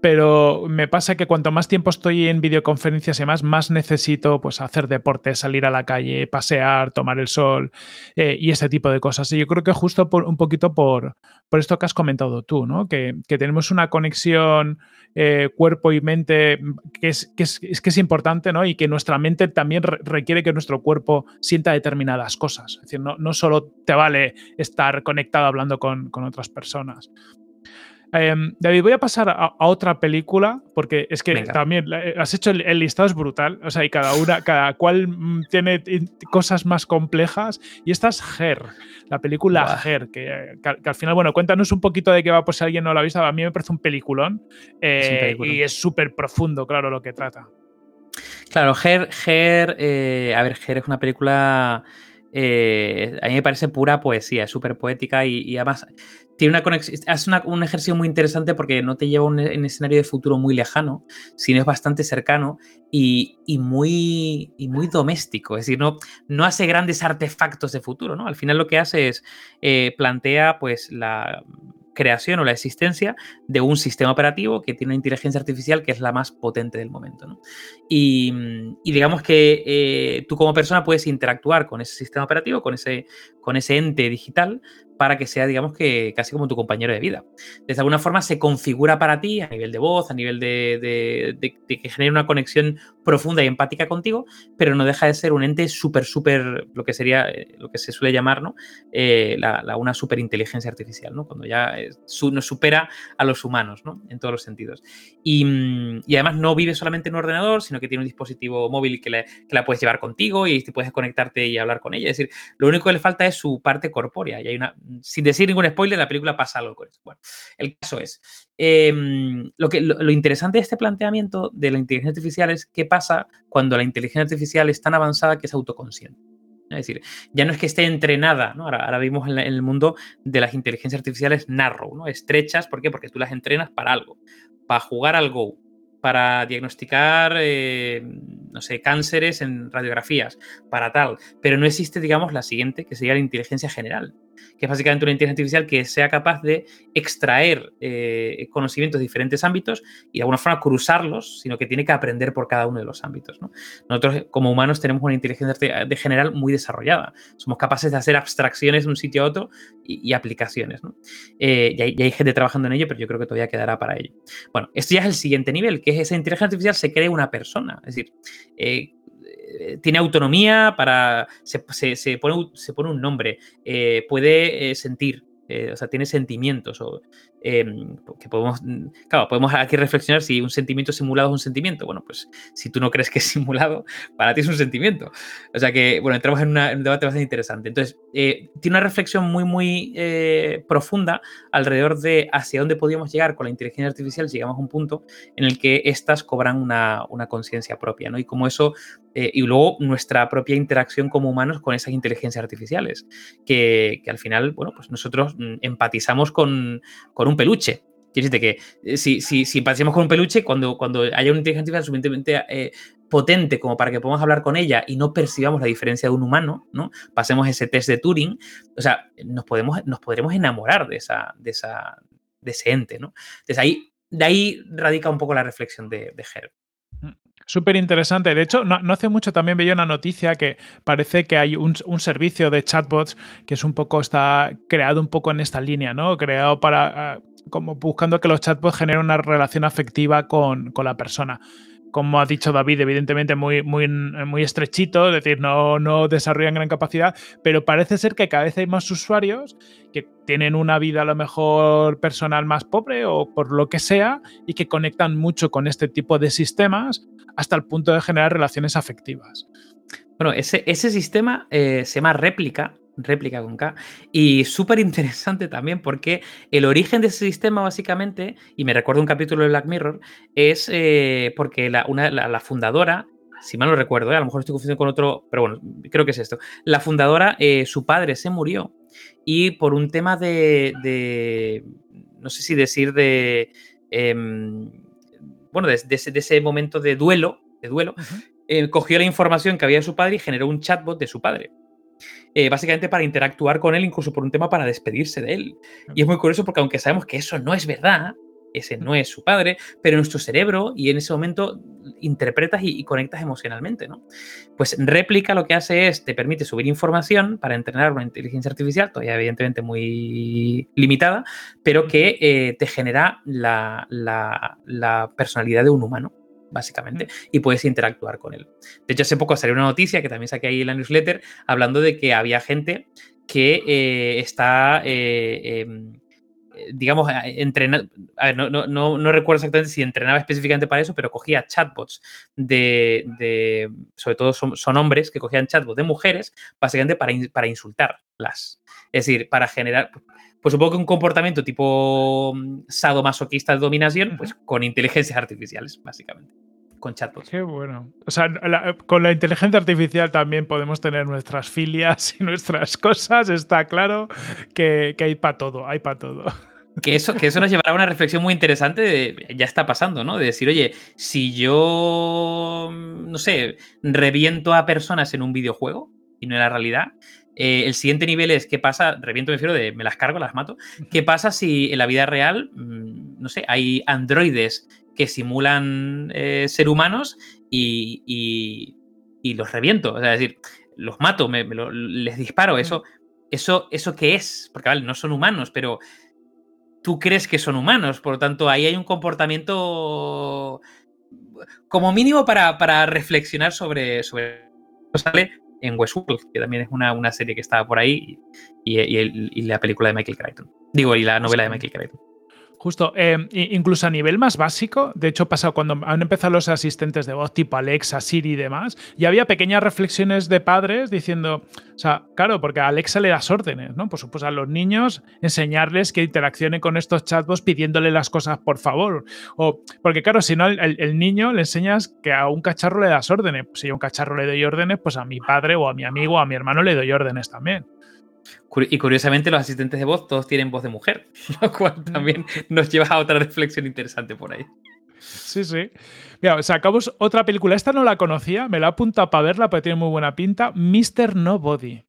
pero me pasa que cuanto más tiempo estoy en videoconferencias y más, más necesito pues, hacer deporte, salir a la calle, pasear, tomar el sol eh, y ese tipo de cosas. Y yo creo que justo por, un poquito por, por esto que has comentado tú, ¿no? que, que tenemos una conexión eh, cuerpo y mente que es, que, es, que es importante ¿no? y que nuestra mente también requiere que nuestro cuerpo sienta determinadas cosas. Es decir, no, no solo te vale estar conectado hablando con, con otras personas. Em, David, voy a pasar a, otra película, porque es que también eh, has hecho el, listado es brutal, o sea, y cada una, cada cual mm, tiene cosas más complejas. Y esta es Her, la película Her, que, al final, bueno, cuéntanos un poquito de qué va, pues si alguien no lo ha visto, a mí me parece un peliculón, eh, y es súper profundo, claro, lo que trata. Claro, Her, Her eh, a ver, Her es una película eh, a mí me parece pura poesía, es súper poética y, además tiene una conexión, es un ejercicio muy interesante porque no te lleva a un, escenario de futuro muy lejano, sino es bastante cercano y, muy, y muy doméstico, es decir, no, no hace grandes artefactos de futuro, ¿no? Al final lo que hace es eh, plantea pues la creación o la existencia de un sistema operativo que tiene una inteligencia artificial que es la más potente del momento. Y, digamos que eh, tú como persona puedes interactuar con ese sistema operativo, con ese, con ese ente digital, para que sea, digamos que casi como tu compañero de vida. De alguna forma se configura para ti a nivel de voz, a nivel de, que genere una conexión profunda y empática contigo, pero no deja de ser un ente súper, súper, lo que sería, eh, lo que se suele llamar, ¿no? Eh, la, superinteligencia artificial, ¿no? Cuando ya nos supera a los humanos, ¿no? En todos los sentidos. Y, además no vive solamente en un ordenador, sino que tiene un dispositivo móvil que, le, que la puedes llevar contigo y puedes conectarte y hablar con ella. Es decir, lo único que le falta es su parte corpórea y hay una sin decir ningún spoiler, la película pasa algo con eso. Bueno, el caso es, em, lo, que, lo, interesante de este planteamiento de la inteligencia artificial es qué pasa cuando la inteligencia artificial es tan avanzada que es autoconsciente. Es decir, ya no es que esté entrenada, ¿no? Ahora, vimos en, el mundo de las inteligencias artificiales narrow, ¿no? Estrechas, ¿por qué? Porque tú las entrenas para algo, para jugar al Go, para diagnosticar, eh, no sé, cánceres en radiografías, para tal. Pero no existe, digamos, la siguiente, que sería la inteligencia general, que es básicamente una inteligencia artificial que sea capaz de extraer eh, conocimientos de diferentes ámbitos y de alguna forma cruzarlos, sino que tiene que aprender por cada uno de los ámbitos. Nosotros, como humanos, tenemos una inteligencia de general muy desarrollada. Somos capaces de hacer abstracciones de un sitio a otro y, aplicaciones. Eh, y, hay, gente trabajando en ello, pero yo creo que todavía quedará para ello. Bueno, esto ya es el siguiente nivel, que es esa inteligencia artificial se cree una persona. Es decir, eh, tiene autonomía para. Se, pone, se pone, un nombre, eh, puede eh, sentir, o sea, tiene sentimientos. O, em, que podemos, claro, podemos aquí reflexionar si un sentimiento simulado es un sentimiento. Bueno, pues si tú no crees que es simulado, para ti es un sentimiento. O sea que, bueno, entramos en, un debate bastante interesante. Entonces, tiene una reflexión muy, muy profunda alrededor de hacia dónde podríamos llegar con la inteligencia artificial llegamos a un punto en el que éstas cobran una, una conciencia propia, ¿no? Y como eso eh, y luego nuestra propia interacción como humanos con esas inteligencias artificiales, que, al final, bueno, pues nosotros mm, empatizamos con, un peluche. Quiere decir que eh, si, si, si, empatizamos con un peluche, cuando, cuando haya una inteligencia artificial suficientemente eh, potente como para que podamos hablar con ella y no percibamos la diferencia de un humano, ¿no? Pasemos ese test de Turing, o sea, nos, podemos, nos podremos enamorar de, esa, de, esa, de ese ente, ¿no? Entonces ahí, de ahí radica un poco la reflexión de, de. Súper interesante. De hecho, no, hace mucho también veía una noticia que parece que hay un, servicio de chatbots que es un poco, está creado un poco en esta línea, ¿no? Creado para, ah, como buscando que los chatbots generen una relación afectiva con, con la persona como ha dicho David, evidentemente muy, muy, muy estrechito, es decir, no, no desarrollan gran capacidad, pero parece ser que cada vez hay más usuarios que tienen una vida a lo mejor personal más pobre o por lo que sea y que conectan mucho con este tipo de sistemas hasta el punto de generar relaciones afectivas. Bueno, ese, ese sistema eh, se llama réplica réplica con K. Y súper interesante también porque el origen de ese sistema, básicamente, y me recuerdo un capítulo de Black Mirror, es eh, porque la, una, la, fundadora, si mal no recuerdo, eh, a lo mejor estoy confundiendo con otro, pero bueno, creo que es esto. La fundadora, eh, su padre se murió y por un tema de, no sé si decir de, em, bueno, de, ese, momento de duelo, de duelo, cogió la información que había de su padre y generó un chatbot de su padre. Eh, básicamente para interactuar con él, incluso por un tema para despedirse de él. Y es muy curioso porque aunque sabemos que eso no es verdad, ese no es su padre, pero nuestro cerebro y en ese momento interpretas y, conectas emocionalmente, ¿no? Pues réplica lo que hace es, te permite subir información para entrenar una inteligencia artificial, todavía evidentemente muy limitada, pero que eh, te genera la, personalidad de un humano básicamente, y puedes interactuar con él. De hecho, hace poco salió una noticia que también saqué ahí en la newsletter hablando de que había gente que eh, está, eh, em, eh, digamos, entrenando, a ver, no, no, no, recuerdo exactamente si entrenaba específicamente para eso, pero cogía chatbots de, sobre todo son, hombres que cogían chatbots de mujeres, básicamente para, para insultarlas. Es decir, para generar, pues supongo que un comportamiento tipo mm, sadomasoquista de dominación, pues con inteligencias artificiales, básicamente. Con chatbots. Qué bueno. O sea, con la inteligencia artificial también podemos tener nuestras filias y nuestras cosas. Está claro que, hay para todo, hay para todo. Que eso, que eso nos llevará a una reflexión muy interesante de, ya está pasando, ¿no? De decir, oye, si yo, no sé, reviento a personas en un videojuego y no en la realidad, eh, el siguiente nivel es qué pasa, reviento me refiero de me las cargo, las mato. ¿Qué pasa si en la vida real, mm, no sé, hay androides que simulan eh, ser humanos y, los reviento? es decir, los mato, les disparo. Eso, eso, ¿Eso qué es? Porque vale, no son humanos, pero tú crees que son humanos. Por lo tanto, ahí hay un comportamiento como mínimo para, reflexionar sobre, sobre sale en Westworld, que también es una, serie que estaba por ahí, y, la película de Michael Crichton. Digo, y la novela de Michael Crichton. Justo, eh, incluso a nivel más básico, de hecho pasa cuando han empezado los asistentes de voz tipo Alexa, Siri y demás, y había pequeñas reflexiones de padres diciendo, o sea, claro, porque a Alexa le das órdenes, ¿no? Por supuesto, a los niños enseñarles que interaccionen con estos chatbots pidiéndole las cosas por favor. O, porque claro, si no, el, niño le enseñas que a un cacharro le das órdenes. Si a un cacharro le doy órdenes, pues a mi padre o a mi amigo o a mi hermano le doy órdenes también. Y curiosamente los asistentes de voz todos tienen voz de mujer, lo cual mm. también nos lleva a otra reflexión interesante por ahí. Sí, sí. Mira, sacamos otra película. Esta no la conocía, me la he apuntado para verla porque tiene muy buena pinta. Mr. Nobody.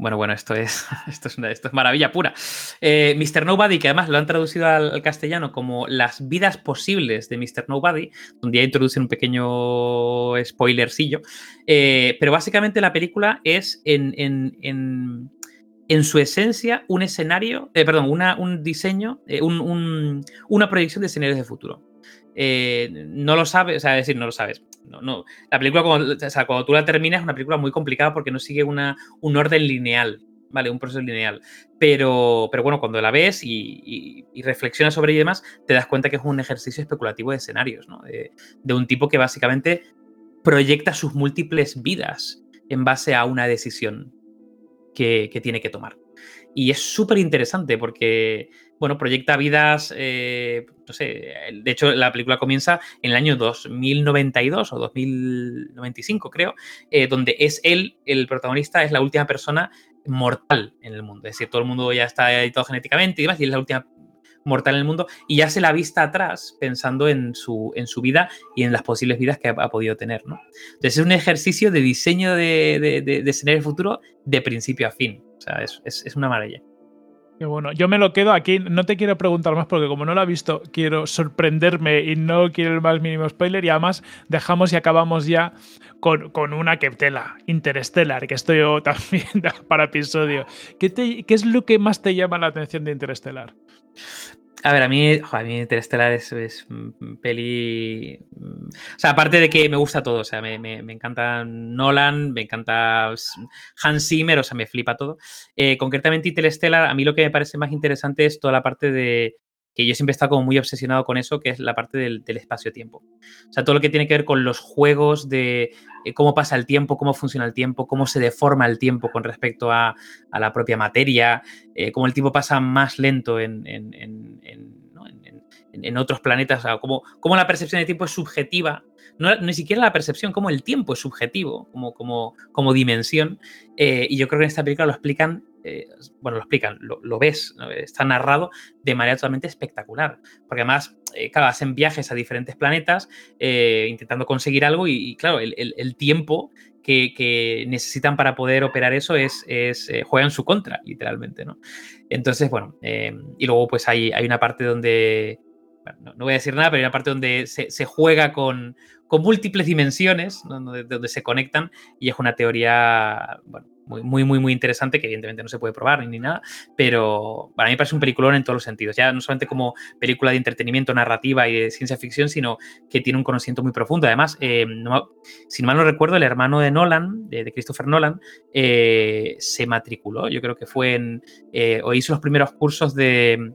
Bueno, bueno, esto es, esto es, es maravilla pura. Eh, Mr. Nobody, que además lo han traducido al, castellano como Las vidas posibles de Mr. Nobody, donde ya introducen un pequeño spoilercillo. Eh, pero básicamente la película es en, su esencia un escenario, eh, perdón, una, un diseño, una proyección de escenarios de futuro. no lo sabes, o sea, decir, no lo sabes no, La película, cuando, tú la terminas, es una película muy complicada porque no sigue una, un orden lineal. ¿vale? Un proceso lineal. Pero, pero bueno, cuando la ves y, reflexionas sobre ella y demás, te das cuenta que es un ejercicio especulativo de escenarios, ¿no? De, un tipo que básicamente proyecta sus múltiples vidas en base a una decisión que, que tiene que tomar. Y es súper interesante porque, bueno, proyecta vidas, eh, no sé, de hecho la película comienza en el año 2092 o 2095 creo, eh, donde es él, el protagonista, es la última persona mortal en el mundo. Es decir, todo el mundo ya está editado genéticamente y demás, y es la última mortal en el mundo y ya se la vista atrás pensando en su, en su vida y en las posibles vidas que ha, podido tener. ¿no? Entonces es un ejercicio de diseño de, de, de, escenario futuro de principio a fin. O sea, es, es, una maravilla. Qué bueno, yo me lo quedo aquí, no te quiero preguntar más porque como no lo he visto, quiero sorprenderme y no quiero el más mínimo spoiler y además dejamos y acabamos ya con, con una que Interstellar, que estoy yo también para episodio. ¿Qué, ¿Qué es lo que más te llama la atención de Interstellar? A ver, a mí, a mí Interstellar es, es, peli. O sea, aparte de que me gusta todo, o sea, me, me, encanta Nolan, me encanta Hans Zimmer, o sea, me flipa todo. Eh, concretamente, Interstellar, a mí lo que me parece más interesante es toda la parte de. Que yo siempre he estado como muy obsesionado con eso, que es la parte del, espacio-tiempo. O sea, todo lo que tiene que ver con los juegos de eh, cómo pasa el tiempo, cómo funciona el tiempo, cómo se deforma el tiempo con respecto a, la propia materia, eh, cómo el tiempo pasa más lento en, otros planetas, cómo, la percepción del tiempo es subjetiva. No, ni siquiera la percepción, cómo el tiempo es subjetivo como, como, como dimensión. Eh, y yo creo que en esta película lo explican eh, bueno, lo explican, lo, ves, está narrado de manera totalmente espectacular. Porque además, eh, claro, hacen viajes a diferentes planetas eh, intentando conseguir algo y, claro, el, tiempo que, necesitan para poder operar eso es, es juega en su contra, literalmente, ¿no? Entonces, bueno, y luego pues hay, hay una parte donde, no, voy a decir nada, pero hay una parte donde se, juega con, con múltiples dimensiones, donde, donde se conectan y es una teoría, bueno, muy, muy, muy, interesante, que evidentemente no se puede probar ni nada, pero para mí parece un peliculón en todos los sentidos. Ya no solamente como película de entretenimiento, narrativa y de ciencia ficción, sino que tiene un conocimiento muy profundo. Además, eh, si mal no recuerdo, el hermano de Nolan, de, Christopher Nolan, eh, se matriculó, yo creo que fue en, eh, o hizo los primeros cursos de...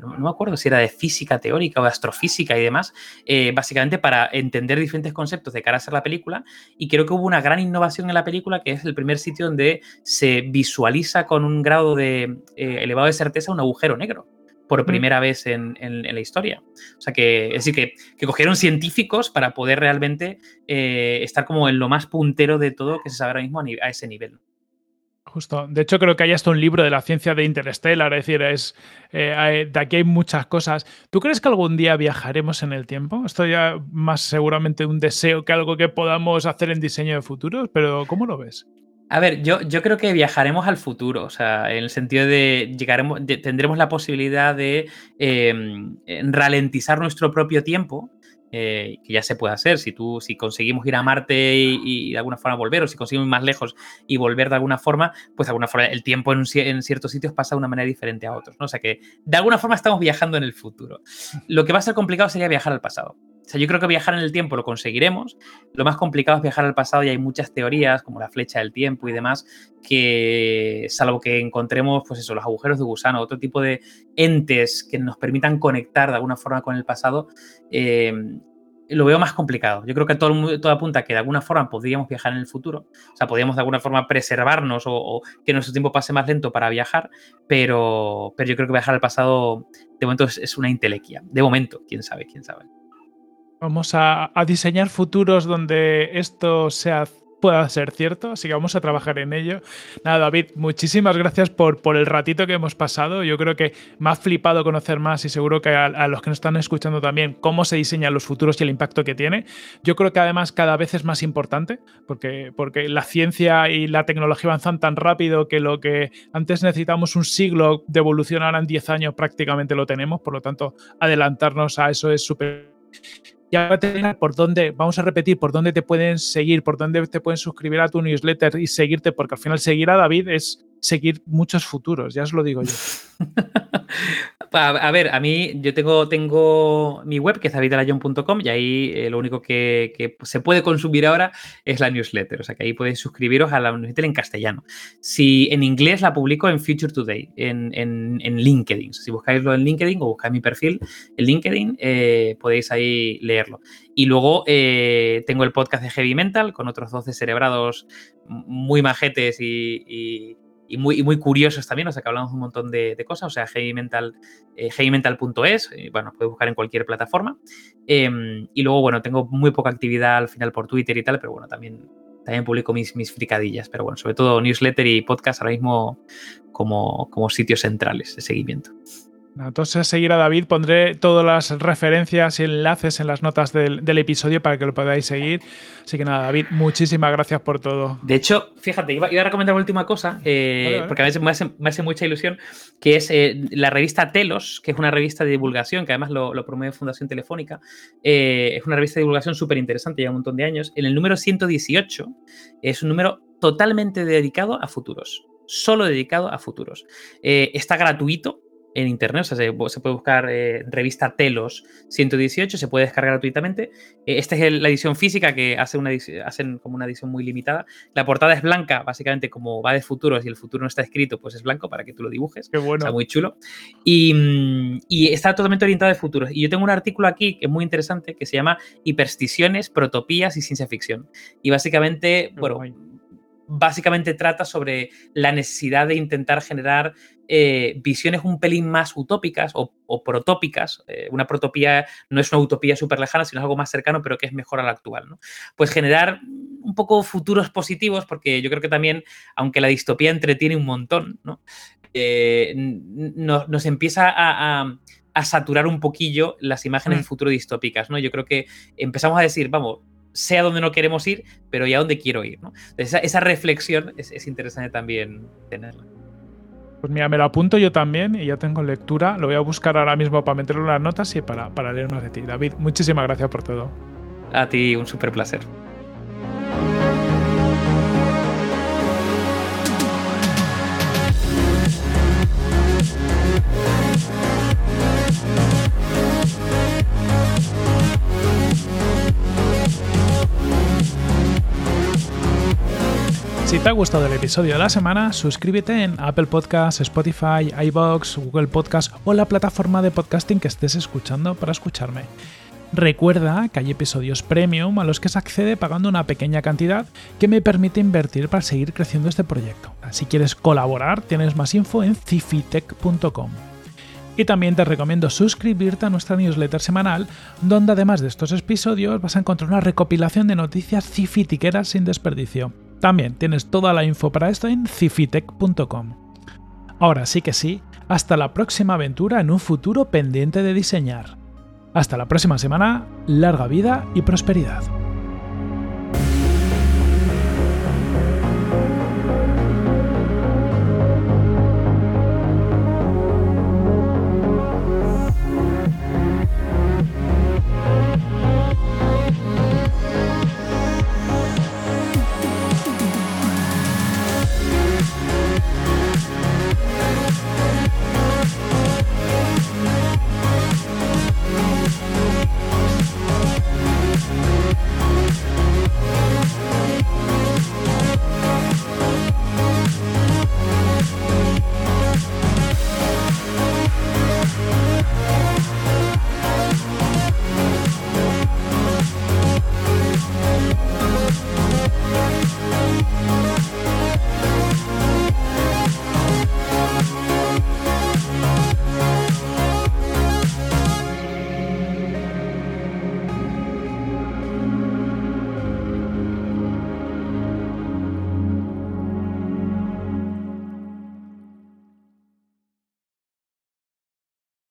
No, me acuerdo si era de física teórica o de astrofísica y demás, eh, básicamente para entender diferentes conceptos de cara a hacer la película. Y creo que hubo una gran innovación en la película, que es el primer sitio donde se visualiza con un grado de eh, elevado de certeza un agujero negro por primera vez en, la historia. O sea que, es decir, que, que cogieron científicos para poder realmente eh, estar como en lo más puntero de todo que se sabe ahora mismo a ese nivel. Justo. De hecho, creo que hay hasta un libro de la ciencia de Interstellar, es decir, es, eh, de aquí hay muchas cosas. ¿Tú crees que algún día viajaremos en el tiempo? Esto ya más seguramente un deseo que algo que podamos hacer en diseño de futuros, pero ¿cómo lo ves? A ver, yo, yo creo que viajaremos al futuro, o sea, en el sentido de llegaremos, tendremos la posibilidad de em, ralentizar nuestro propio tiempo eh, que ya se puede hacer. Si tú, si conseguimos ir a Marte y, de alguna forma volver, o si conseguimos ir más lejos y volver de alguna forma, pues de alguna forma el tiempo en, ciertos sitios pasa de una manera diferente a otros. ¿no? O sea que de alguna forma estamos viajando en el futuro. Lo que va a ser complicado sería viajar al pasado. O sea, yo creo que viajar en el tiempo lo conseguiremos. Lo más complicado es viajar al pasado y hay muchas teorías, como la flecha del tiempo y demás, que salvo que encontremos, pues eso, los agujeros de gusano, otro tipo de entes que nos permitan conectar de alguna forma con el pasado, eh, lo veo más complicado. Yo creo que todo, todo apunta que de alguna forma podríamos viajar en el futuro. O sea, podríamos de alguna forma preservarnos o, que nuestro tiempo pase más lento para viajar, pero, pero yo creo que viajar al pasado de momento es, una intelequia. De momento, quién sabe, quién sabe. Vamos a, diseñar futuros donde esto pueda ser cierto, así que vamos a trabajar en ello. Nada, David, muchísimas gracias por, el ratito que hemos pasado. Yo creo que me ha flipado conocer más y seguro que a, los que nos están escuchando también cómo se diseñan los futuros y el impacto que tiene. Yo creo que además cada vez es más importante porque, porque la ciencia y la tecnología avanzan tan rápido que lo que antes necesitamos un siglo de evolución ahora en 10 años prácticamente lo tenemos, por lo tanto adelantarnos a eso es súper ya por dónde, vamos a repetir, por dónde te pueden seguir, por dónde te pueden suscribir a tu newsletter y seguirte, porque al final seguir a David es seguir muchos futuros, ya os lo digo yo. A, ver, a mí yo tengo, tengo mi web que es davidalayon.com y ahí eh, lo único que, se puede consumir ahora es la newsletter. O sea que ahí podéis suscribiros a la newsletter en castellano. Si en inglés la publico en Future Today, en, en, LinkedIn. Si buscáislo en LinkedIn o buscáis mi perfil en LinkedIn, eh, podéis ahí leerlo. Y luego eh, tengo el podcast de Heavy Mental con otros 12 cerebrados muy majetes y muy, muy curiosos también, o sea que hablamos un montón de, cosas, o sea, heavymental, eh, heavymental.es, bueno, puedes buscar en cualquier plataforma. Em, y luego, bueno, tengo muy poca actividad al final por Twitter y tal, pero bueno, también, también publico mis, mis fricadillas, pero bueno, sobre todo newsletter y podcast ahora mismo como, como sitios centrales de seguimiento. Entonces, seguir a David, pondré todas las referencias y enlaces en las notas del, episodio para que lo podáis seguir. Así que nada, David, muchísimas gracias por todo. De hecho, fíjate, iba, a recomendar una última cosa, eh, porque a veces me hace, mucha ilusión, que es eh, la revista Telos, que es una revista de divulgación, que además lo, promueve Fundación Telefónica. Eh, es una revista de divulgación súper interesante, lleva un montón de años. En el número 118 es un número totalmente dedicado a futuros solo dedicado a futuros. está gratuito, en internet, o sea, se, puede buscar eh, revista Telos 118, se puede descargar gratuitamente. Eh, esta es la edición física que hace una hacen como una edición muy limitada. La portada es blanca, básicamente como va de futuros y el futuro no está escrito, pues es blanco para que tú lo dibujes. Qué bueno. Está muy chulo. Y, está totalmente orientado de futuros. Y yo tengo un artículo aquí que es muy interesante que se llama Hipersticiones, Protopías y Ciencia Ficción. Y básicamente, bueno básicamente trata sobre la necesidad de intentar generar eh, visiones un pelín más utópicas o, protópicas. Eh, una protopía no es una utopía súper lejana, sino algo más cercano, pero que es mejor a la actual. ¿no? Pues generar un poco futuros positivos, porque yo creo que también, aunque la distopía entretiene un montón, ¿no? Eh, nos, empieza a, saturar un poquillo las imágenes de mm. futuro distópicas, ¿no? Yo creo que empezamos a decir, vamos, sé a dónde no queremos ir, pero ya a dónde quiero ir. ¿no? Esa, reflexión es, interesante también tenerla. Pues mira, me lo apunto yo también y ya tengo lectura. Lo voy a buscar ahora mismo para meterlo en las notas y para, para leer más de ti. David, muchísimas gracias por todo. A ti, un súper placer. Te ha gustado el episodio de la semana, suscríbete en Apple Podcasts, Spotify, iBox, Google Podcasts o la plataforma de podcasting que estés escuchando para escucharme. Recuerda que hay episodios premium a los que se accede pagando una pequeña cantidad que me permite invertir para seguir creciendo este proyecto. Si quieres colaborar, tienes más info en cifitech.com. Y también te recomiendo suscribirte a nuestra newsletter semanal, donde además de estos episodios vas a encontrar una recopilación de noticias cifitiqueras sin desperdicio. También tienes toda la info para esto en cifitech.com. Ahora sí que sí, hasta la próxima aventura en un futuro pendiente de diseñar. Hasta la próxima semana, larga vida y prosperidad.